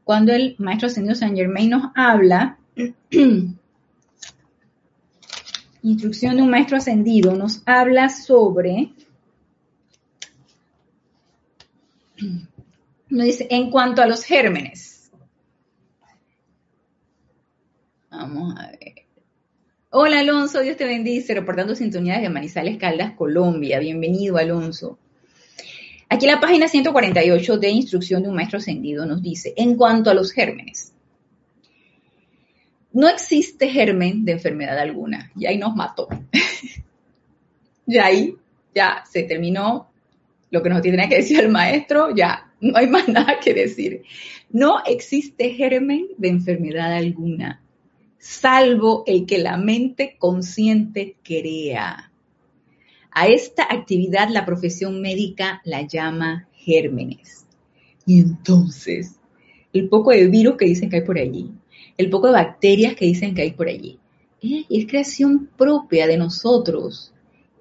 Cuando el maestro ascendido Saint Germain nos habla *clears throat* Instrucción de un maestro ascendido nos habla sobre, nos dice, en cuanto a los gérmenes. Vamos a ver. Hola Alonso, Dios te bendice, reportando sintonías de Manizales Caldas, Colombia. Bienvenido Alonso. Aquí la página 148 de Instrucción de un Maestro Ascendido nos dice, en cuanto a los gérmenes, no existe germen de enfermedad alguna. Y ahí nos mató. *laughs* y ahí ya se terminó lo que nos tiene que decir el maestro, ya no hay más *laughs* nada que decir. No existe germen de enfermedad alguna. salvo el que la mente consciente crea. A esta actividad la profesión médica la llama gérmenes. Y entonces, el poco de virus que dicen que hay por allí, el poco de bacterias que dicen que hay por allí, es creación propia de nosotros.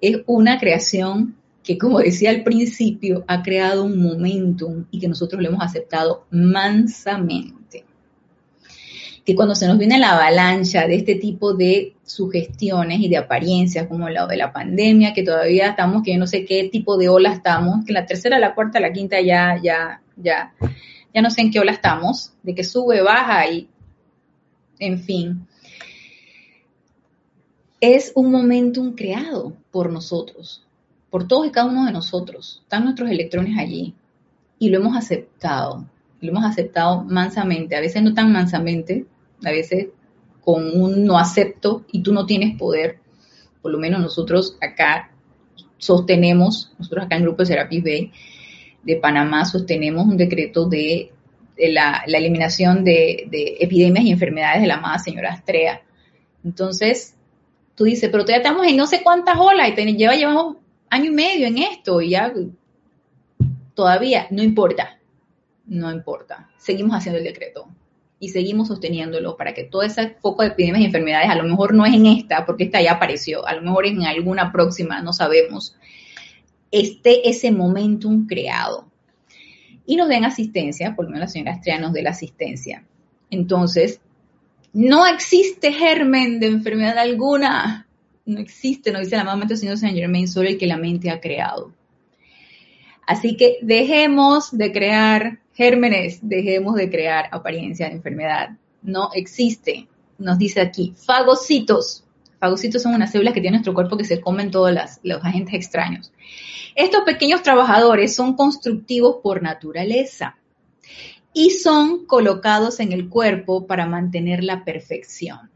Es una creación que, como decía al principio, ha creado un momentum y que nosotros lo hemos aceptado mansamente. Que cuando se nos viene la avalancha de este tipo de sugestiones y de apariencias, como la de la pandemia, que todavía estamos, que yo no sé qué tipo de ola estamos, que la tercera, la cuarta, la quinta ya, ya, ya, ya no sé en qué ola estamos, de que sube, baja y, en fin es un momentum creado por nosotros, por todos y cada uno de nosotros. Están nuestros electrones allí y lo hemos aceptado, lo hemos aceptado mansamente, a veces no tan mansamente, a veces con un no acepto y tú no tienes poder. Por lo menos nosotros acá sostenemos, nosotros acá en Grupo de Serapis Bay de Panamá sostenemos un decreto de, la, eliminación de, de, epidemias y enfermedades de la amada señora Astrea. Entonces, tú dices, pero todavía estamos en no sé cuántas olas y lleva, llevamos año y medio en esto y ya todavía no importa, no importa. Seguimos haciendo el decreto y seguimos sosteniéndolo para que todo ese foco de epidemias y enfermedades, a lo mejor no es en esta, porque esta ya apareció, a lo mejor es en alguna próxima, no sabemos, esté ese momentum creado. Y nos den asistencia, por lo menos la señora Estrella nos dé la asistencia. Entonces, no existe germen de enfermedad alguna. No existe, no dice la mamá del Señor Saint Germain, solo el que la mente ha creado. Así que dejemos de crear gérmenes, dejemos de crear apariencia de enfermedad. No existe. Nos dice aquí, fagocitos. Fagocitos son unas células que tiene nuestro cuerpo que se comen todos los agentes extraños. Estos pequeños trabajadores son constructivos por naturaleza y son colocados en el cuerpo para mantener la perfección.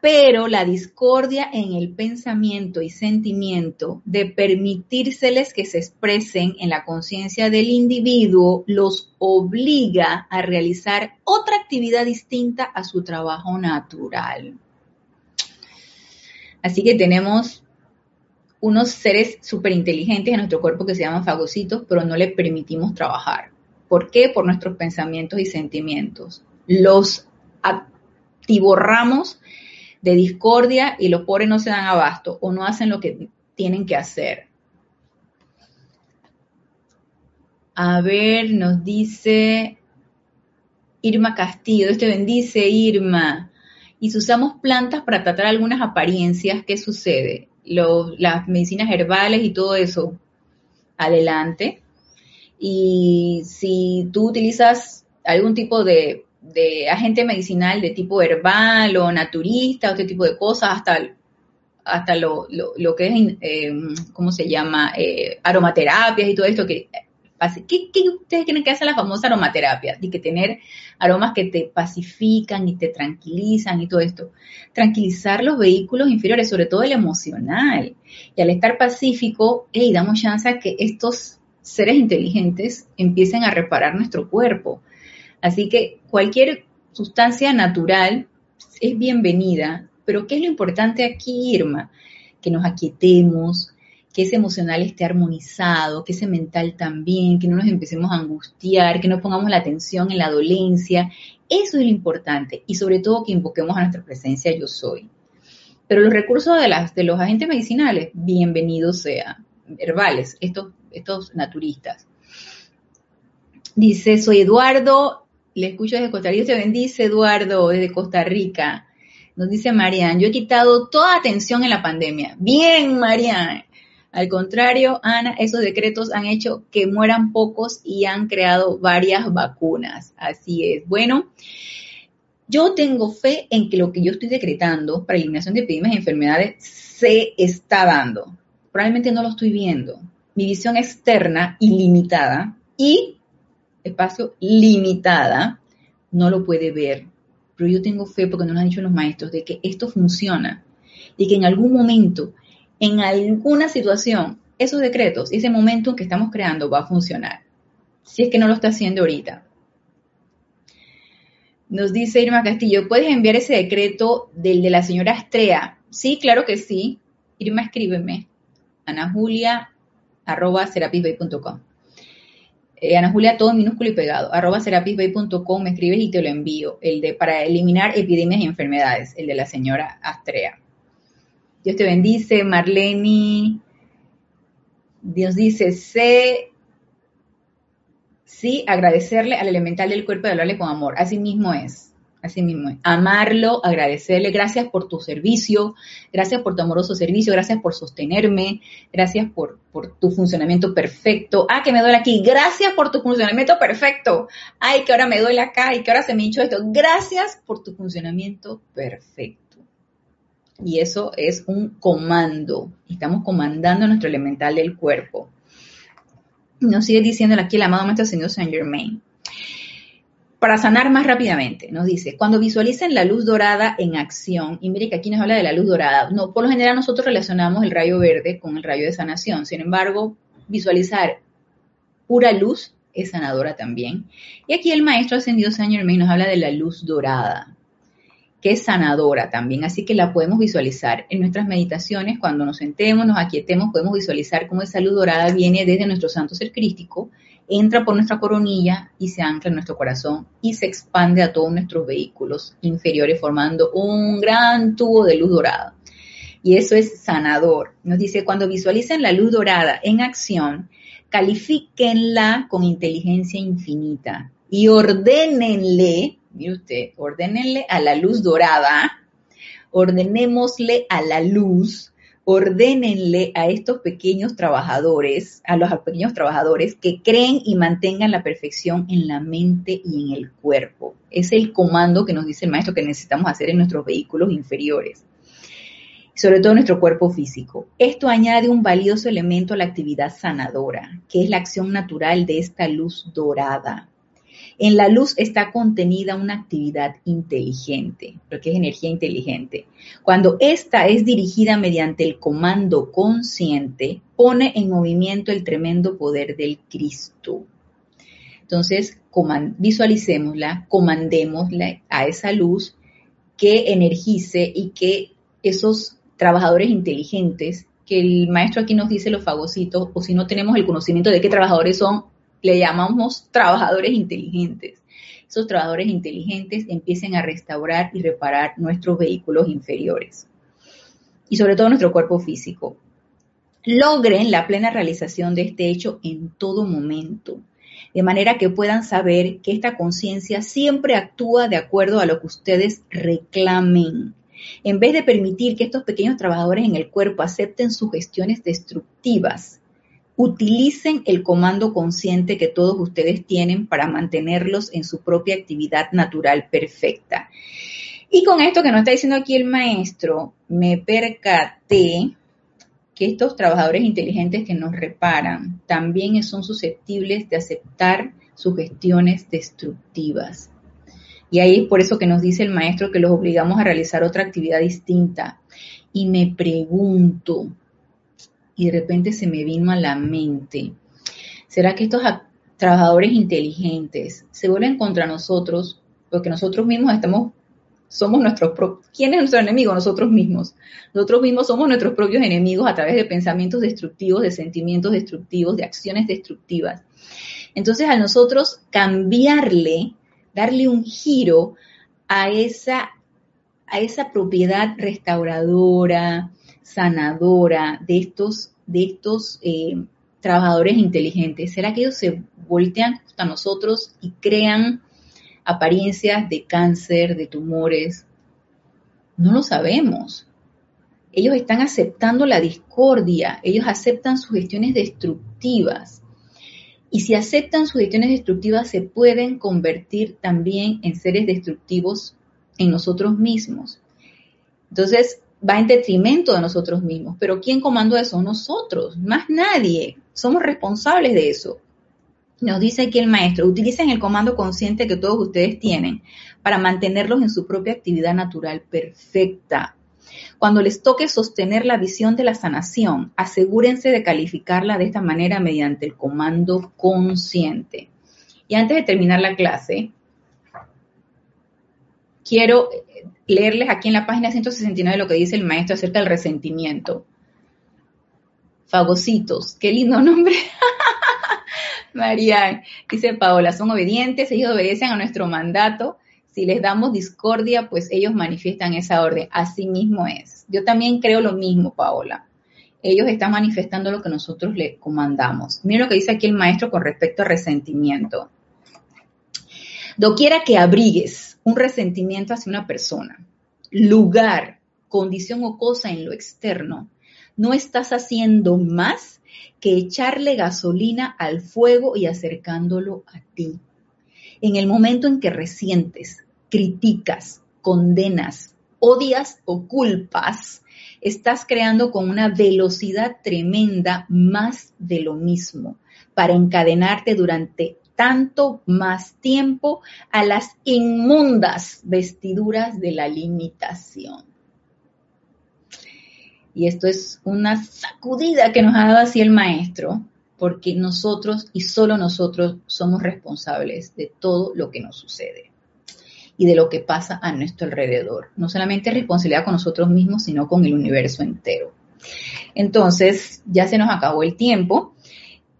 Pero la discordia en el pensamiento y sentimiento de permitírseles que se expresen en la conciencia del individuo los obliga a realizar otra actividad distinta a su trabajo natural. Así que tenemos unos seres súper inteligentes en nuestro cuerpo que se llaman fagocitos, pero no le permitimos trabajar. ¿Por qué? Por nuestros pensamientos y sentimientos. Los atiborramos de discordia y los pobres no se dan abasto o no hacen lo que tienen que hacer. A ver, nos dice Irma Castillo, Dios te bendice, Irma. Y si usamos plantas para tratar algunas apariencias, ¿qué sucede? las medicinas herbales y todo eso. Adelante. Y si tú utilizas algún tipo de, agente medicinal de tipo herbal o naturista, otro tipo de cosas, hasta, hasta lo, que es, eh, ¿cómo se llama? Eh, aromaterapias y todo esto que ¿Qué, ¿Qué, ustedes creen que hace la famosa aromaterapia? De que tener aromas que te pacifican y te tranquilizan y todo esto. Tranquilizar los vehículos inferiores, sobre todo el emocional. Y al estar pacífico, hey, damos chance a que estos seres inteligentes empiecen a reparar nuestro cuerpo. Así que cualquier sustancia natural es bienvenida, pero ¿qué es lo importante aquí, Irma? Que nos aquietemos, que ese emocional esté armonizado, que ese mental también, que no nos empecemos a angustiar, que no pongamos la atención en la dolencia. Eso es lo importante y sobre todo que invoquemos a nuestra presencia yo soy. Pero los recursos de, los agentes medicinales, bienvenidos sean, herbales, estos estos naturistas. Dice, soy Eduardo, le escucho desde Costa Rica, te bendice Eduardo, desde Costa Rica. Nos dice Marian, yo he quitado toda atención en la pandemia. Bien, Marian. Al contrario, Ana, esos decretos han hecho que mueran pocos y han creado varias vacunas. Así es. Bueno, yo tengo fe en que lo que yo estoy decretando para eliminación de epidemias y enfermedades se está dando. Probablemente no lo estoy viendo, mi visión externa ilimitada y espacio limitada no lo puede ver. Pero yo tengo fe, porque nos han dicho los maestros, de que esto funciona y que en algún momento, en alguna situación, esos decretos, ese momento que estamos creando va a funcionar. Si es que no lo está haciendo ahorita. Nos dice Irma Castillo, ¿puedes enviar ese decreto del de la señora Astrea? Sí, claro que sí. Irma, escríbeme. Ana Julia, arroba serapisbay.com. Eh, Ana Julia, todo minúsculo y pegado, arroba serapisbay.com, me escribes y te lo envío. El de para eliminar epidemias y enfermedades, el de la señora Astrea. Dios te bendice, Marlene. Dios dice, sé, sí, agradecerle al elemental del cuerpo y hablarle con amor. Así mismo es. Así mismo es. Amarlo, agradecerle, gracias por tu servicio, gracias por tu amoroso servicio, gracias por sostenerme, gracias por, por tu funcionamiento perfecto. Ah, que me duele aquí, gracias por tu funcionamiento perfecto. Ay, que ahora me duele acá y que ahora se me hinchó esto. Gracias por tu funcionamiento perfecto. Y eso es un comando. Estamos comandando nuestro elemental del cuerpo. Nos sigue diciendo aquí el amado Maestro Señor Saint Germain. Para sanar más rápidamente, nos dice, cuando visualicen la luz dorada en acción, y mire que aquí nos habla de la luz dorada, no, por lo general nosotros relacionamos el rayo verde con el rayo de sanación, sin embargo, visualizar pura luz es sanadora también. Y aquí el maestro ascendido Saint Germain nos habla de la luz dorada que es sanadora también, así que la podemos visualizar en nuestras meditaciones, cuando nos sentemos, nos aquietemos, podemos visualizar cómo esa luz dorada viene desde nuestro santo ser crístico, entra por nuestra coronilla y se ancla en nuestro corazón y se expande a todos nuestros vehículos inferiores formando un gran tubo de luz dorada. Y eso es sanador. Nos dice, cuando visualicen la luz dorada en acción, califíquenla con inteligencia infinita y ordénenle usted, ordenenle a la luz dorada, ordenémosle a la luz, ordénenle a estos pequeños trabajadores, a los pequeños trabajadores que creen y mantengan la perfección en la mente y en el cuerpo. Es el comando que nos dice el maestro que necesitamos hacer en nuestros vehículos inferiores sobre todo en nuestro cuerpo físico. Esto añade un valioso elemento a la actividad sanadora, que es la acción natural de esta luz dorada. En la luz está contenida una actividad inteligente, lo que es energía inteligente. Cuando esta es dirigida mediante el comando consciente, pone en movimiento el tremendo poder del Cristo. Entonces, visualicémosla, comandémosla a esa luz que energice y que esos trabajadores inteligentes, que el maestro aquí nos dice los fagocitos, o si no tenemos el conocimiento de qué trabajadores son, le llamamos trabajadores inteligentes. Esos trabajadores inteligentes empiecen a restaurar y reparar nuestros vehículos inferiores y sobre todo nuestro cuerpo físico. Logren la plena realización de este hecho en todo momento, de manera que puedan saber que esta conciencia siempre actúa de acuerdo a lo que ustedes reclamen. En vez de permitir que estos pequeños trabajadores en el cuerpo acepten sugestiones destructivas, utilicen el comando consciente que todos ustedes tienen para mantenerlos en su propia actividad natural perfecta. Y con esto que nos está diciendo aquí el maestro, me percaté que estos trabajadores inteligentes que nos reparan también son susceptibles de aceptar sugestiones destructivas. Y ahí es por eso que nos dice el maestro que los obligamos a realizar otra actividad distinta. Y me pregunto, y de repente se me vino a la mente, ¿será que estos trabajadores inteligentes se vuelven contra nosotros porque nosotros mismos estamos, somos nuestros propios, ¿quién es nuestro enemigo? Nosotros mismos. Nosotros mismos somos nuestros propios enemigos a través de pensamientos destructivos, de sentimientos destructivos, de acciones destructivas. Entonces, a nosotros cambiarle, darle un giro a esa, a esa propiedad restauradora, sanadora de estos, de estos eh, trabajadores inteligentes? ¿Será que ellos se voltean a nosotros y crean apariencias de cáncer, de tumores? No lo sabemos. Ellos están aceptando la discordia, ellos aceptan sugestiones destructivas. Y si aceptan sugestiones destructivas, se pueden convertir también en seres destructivos en nosotros mismos. Entonces, va en detrimento de nosotros mismos. Pero ¿quién comandó eso? Nosotros, más nadie. Somos responsables de eso. Nos dice aquí el maestro, utilicen el comando consciente que todos ustedes tienen para mantenerlos en su propia actividad natural perfecta. Cuando les toque sostener la visión de la sanación, asegúrense de calificarla de esta manera mediante el comando consciente. Y antes de terminar la clase, quiero leerles aquí en la página 169 lo que dice el maestro acerca del resentimiento. Fagocitos, qué lindo nombre. *laughs* María, dice Paola, son obedientes, ellos obedecen a nuestro mandato. Si les damos discordia, pues ellos manifiestan esa orden. Así mismo es. Yo también creo lo mismo, Paola. Ellos están manifestando lo que nosotros le comandamos. Miren lo que dice aquí el maestro con respecto a resentimiento. Doquiera que abrigues un resentimiento hacia una persona, lugar, condición o cosa en lo externo, no estás haciendo más que echarle gasolina al fuego y acercándolo a ti. En el momento en que resientes, criticas, condenas, odias o culpas, estás creando con una velocidad tremenda más de lo mismo para encadenarte durante tanto más tiempo a las inmundas vestiduras de la limitación. Y esto es una sacudida que nos ha dado así el maestro, porque nosotros y solo nosotros somos responsables de todo lo que nos sucede y de lo que pasa a nuestro alrededor. No solamente responsabilidad con nosotros mismos, sino con el universo entero. Entonces, ya se nos acabó el tiempo.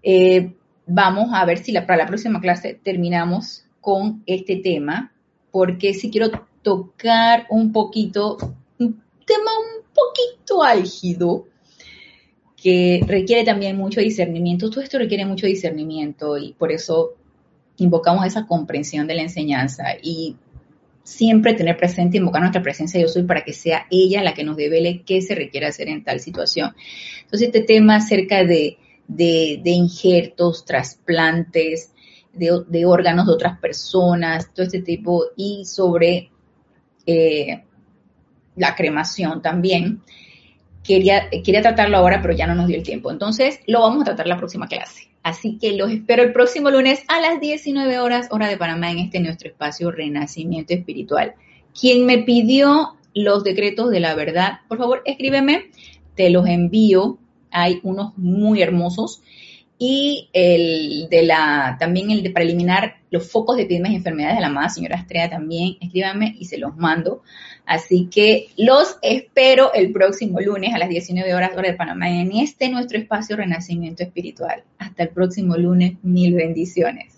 Eh, vamos a ver si para la próxima clase terminamos con este tema, porque si quiero tocar un poquito, un tema un poquito álgido, que requiere también mucho discernimiento. Todo esto requiere mucho discernimiento y por eso invocamos esa comprensión de la enseñanza y siempre tener presente, invocar nuestra presencia yo soy para que sea ella la que nos devele qué se requiere hacer en tal situación. Entonces, este tema acerca de de, injertos, trasplantes, de, órganos de otras personas, todo este tipo, y sobre eh, la cremación también. Quería, quería tratarlo ahora, pero ya no nos dio el tiempo. Entonces, lo vamos a tratar la próxima clase. Así que los espero el próximo lunes a las 19 horas, hora de Panamá, en este nuestro espacio Renacimiento Espiritual. Quien me pidió los decretos de la verdad, por favor, escríbeme, te los envío hay unos muy hermosos. Y el de la, también el de para eliminar los focos de epidemias y enfermedades de la amada señora Estrella también, escríbanme y se los mando. Así que los espero el próximo lunes a las 19 horas hora de Panamá en este nuestro espacio Renacimiento Espiritual. Hasta el próximo lunes, mil bendiciones.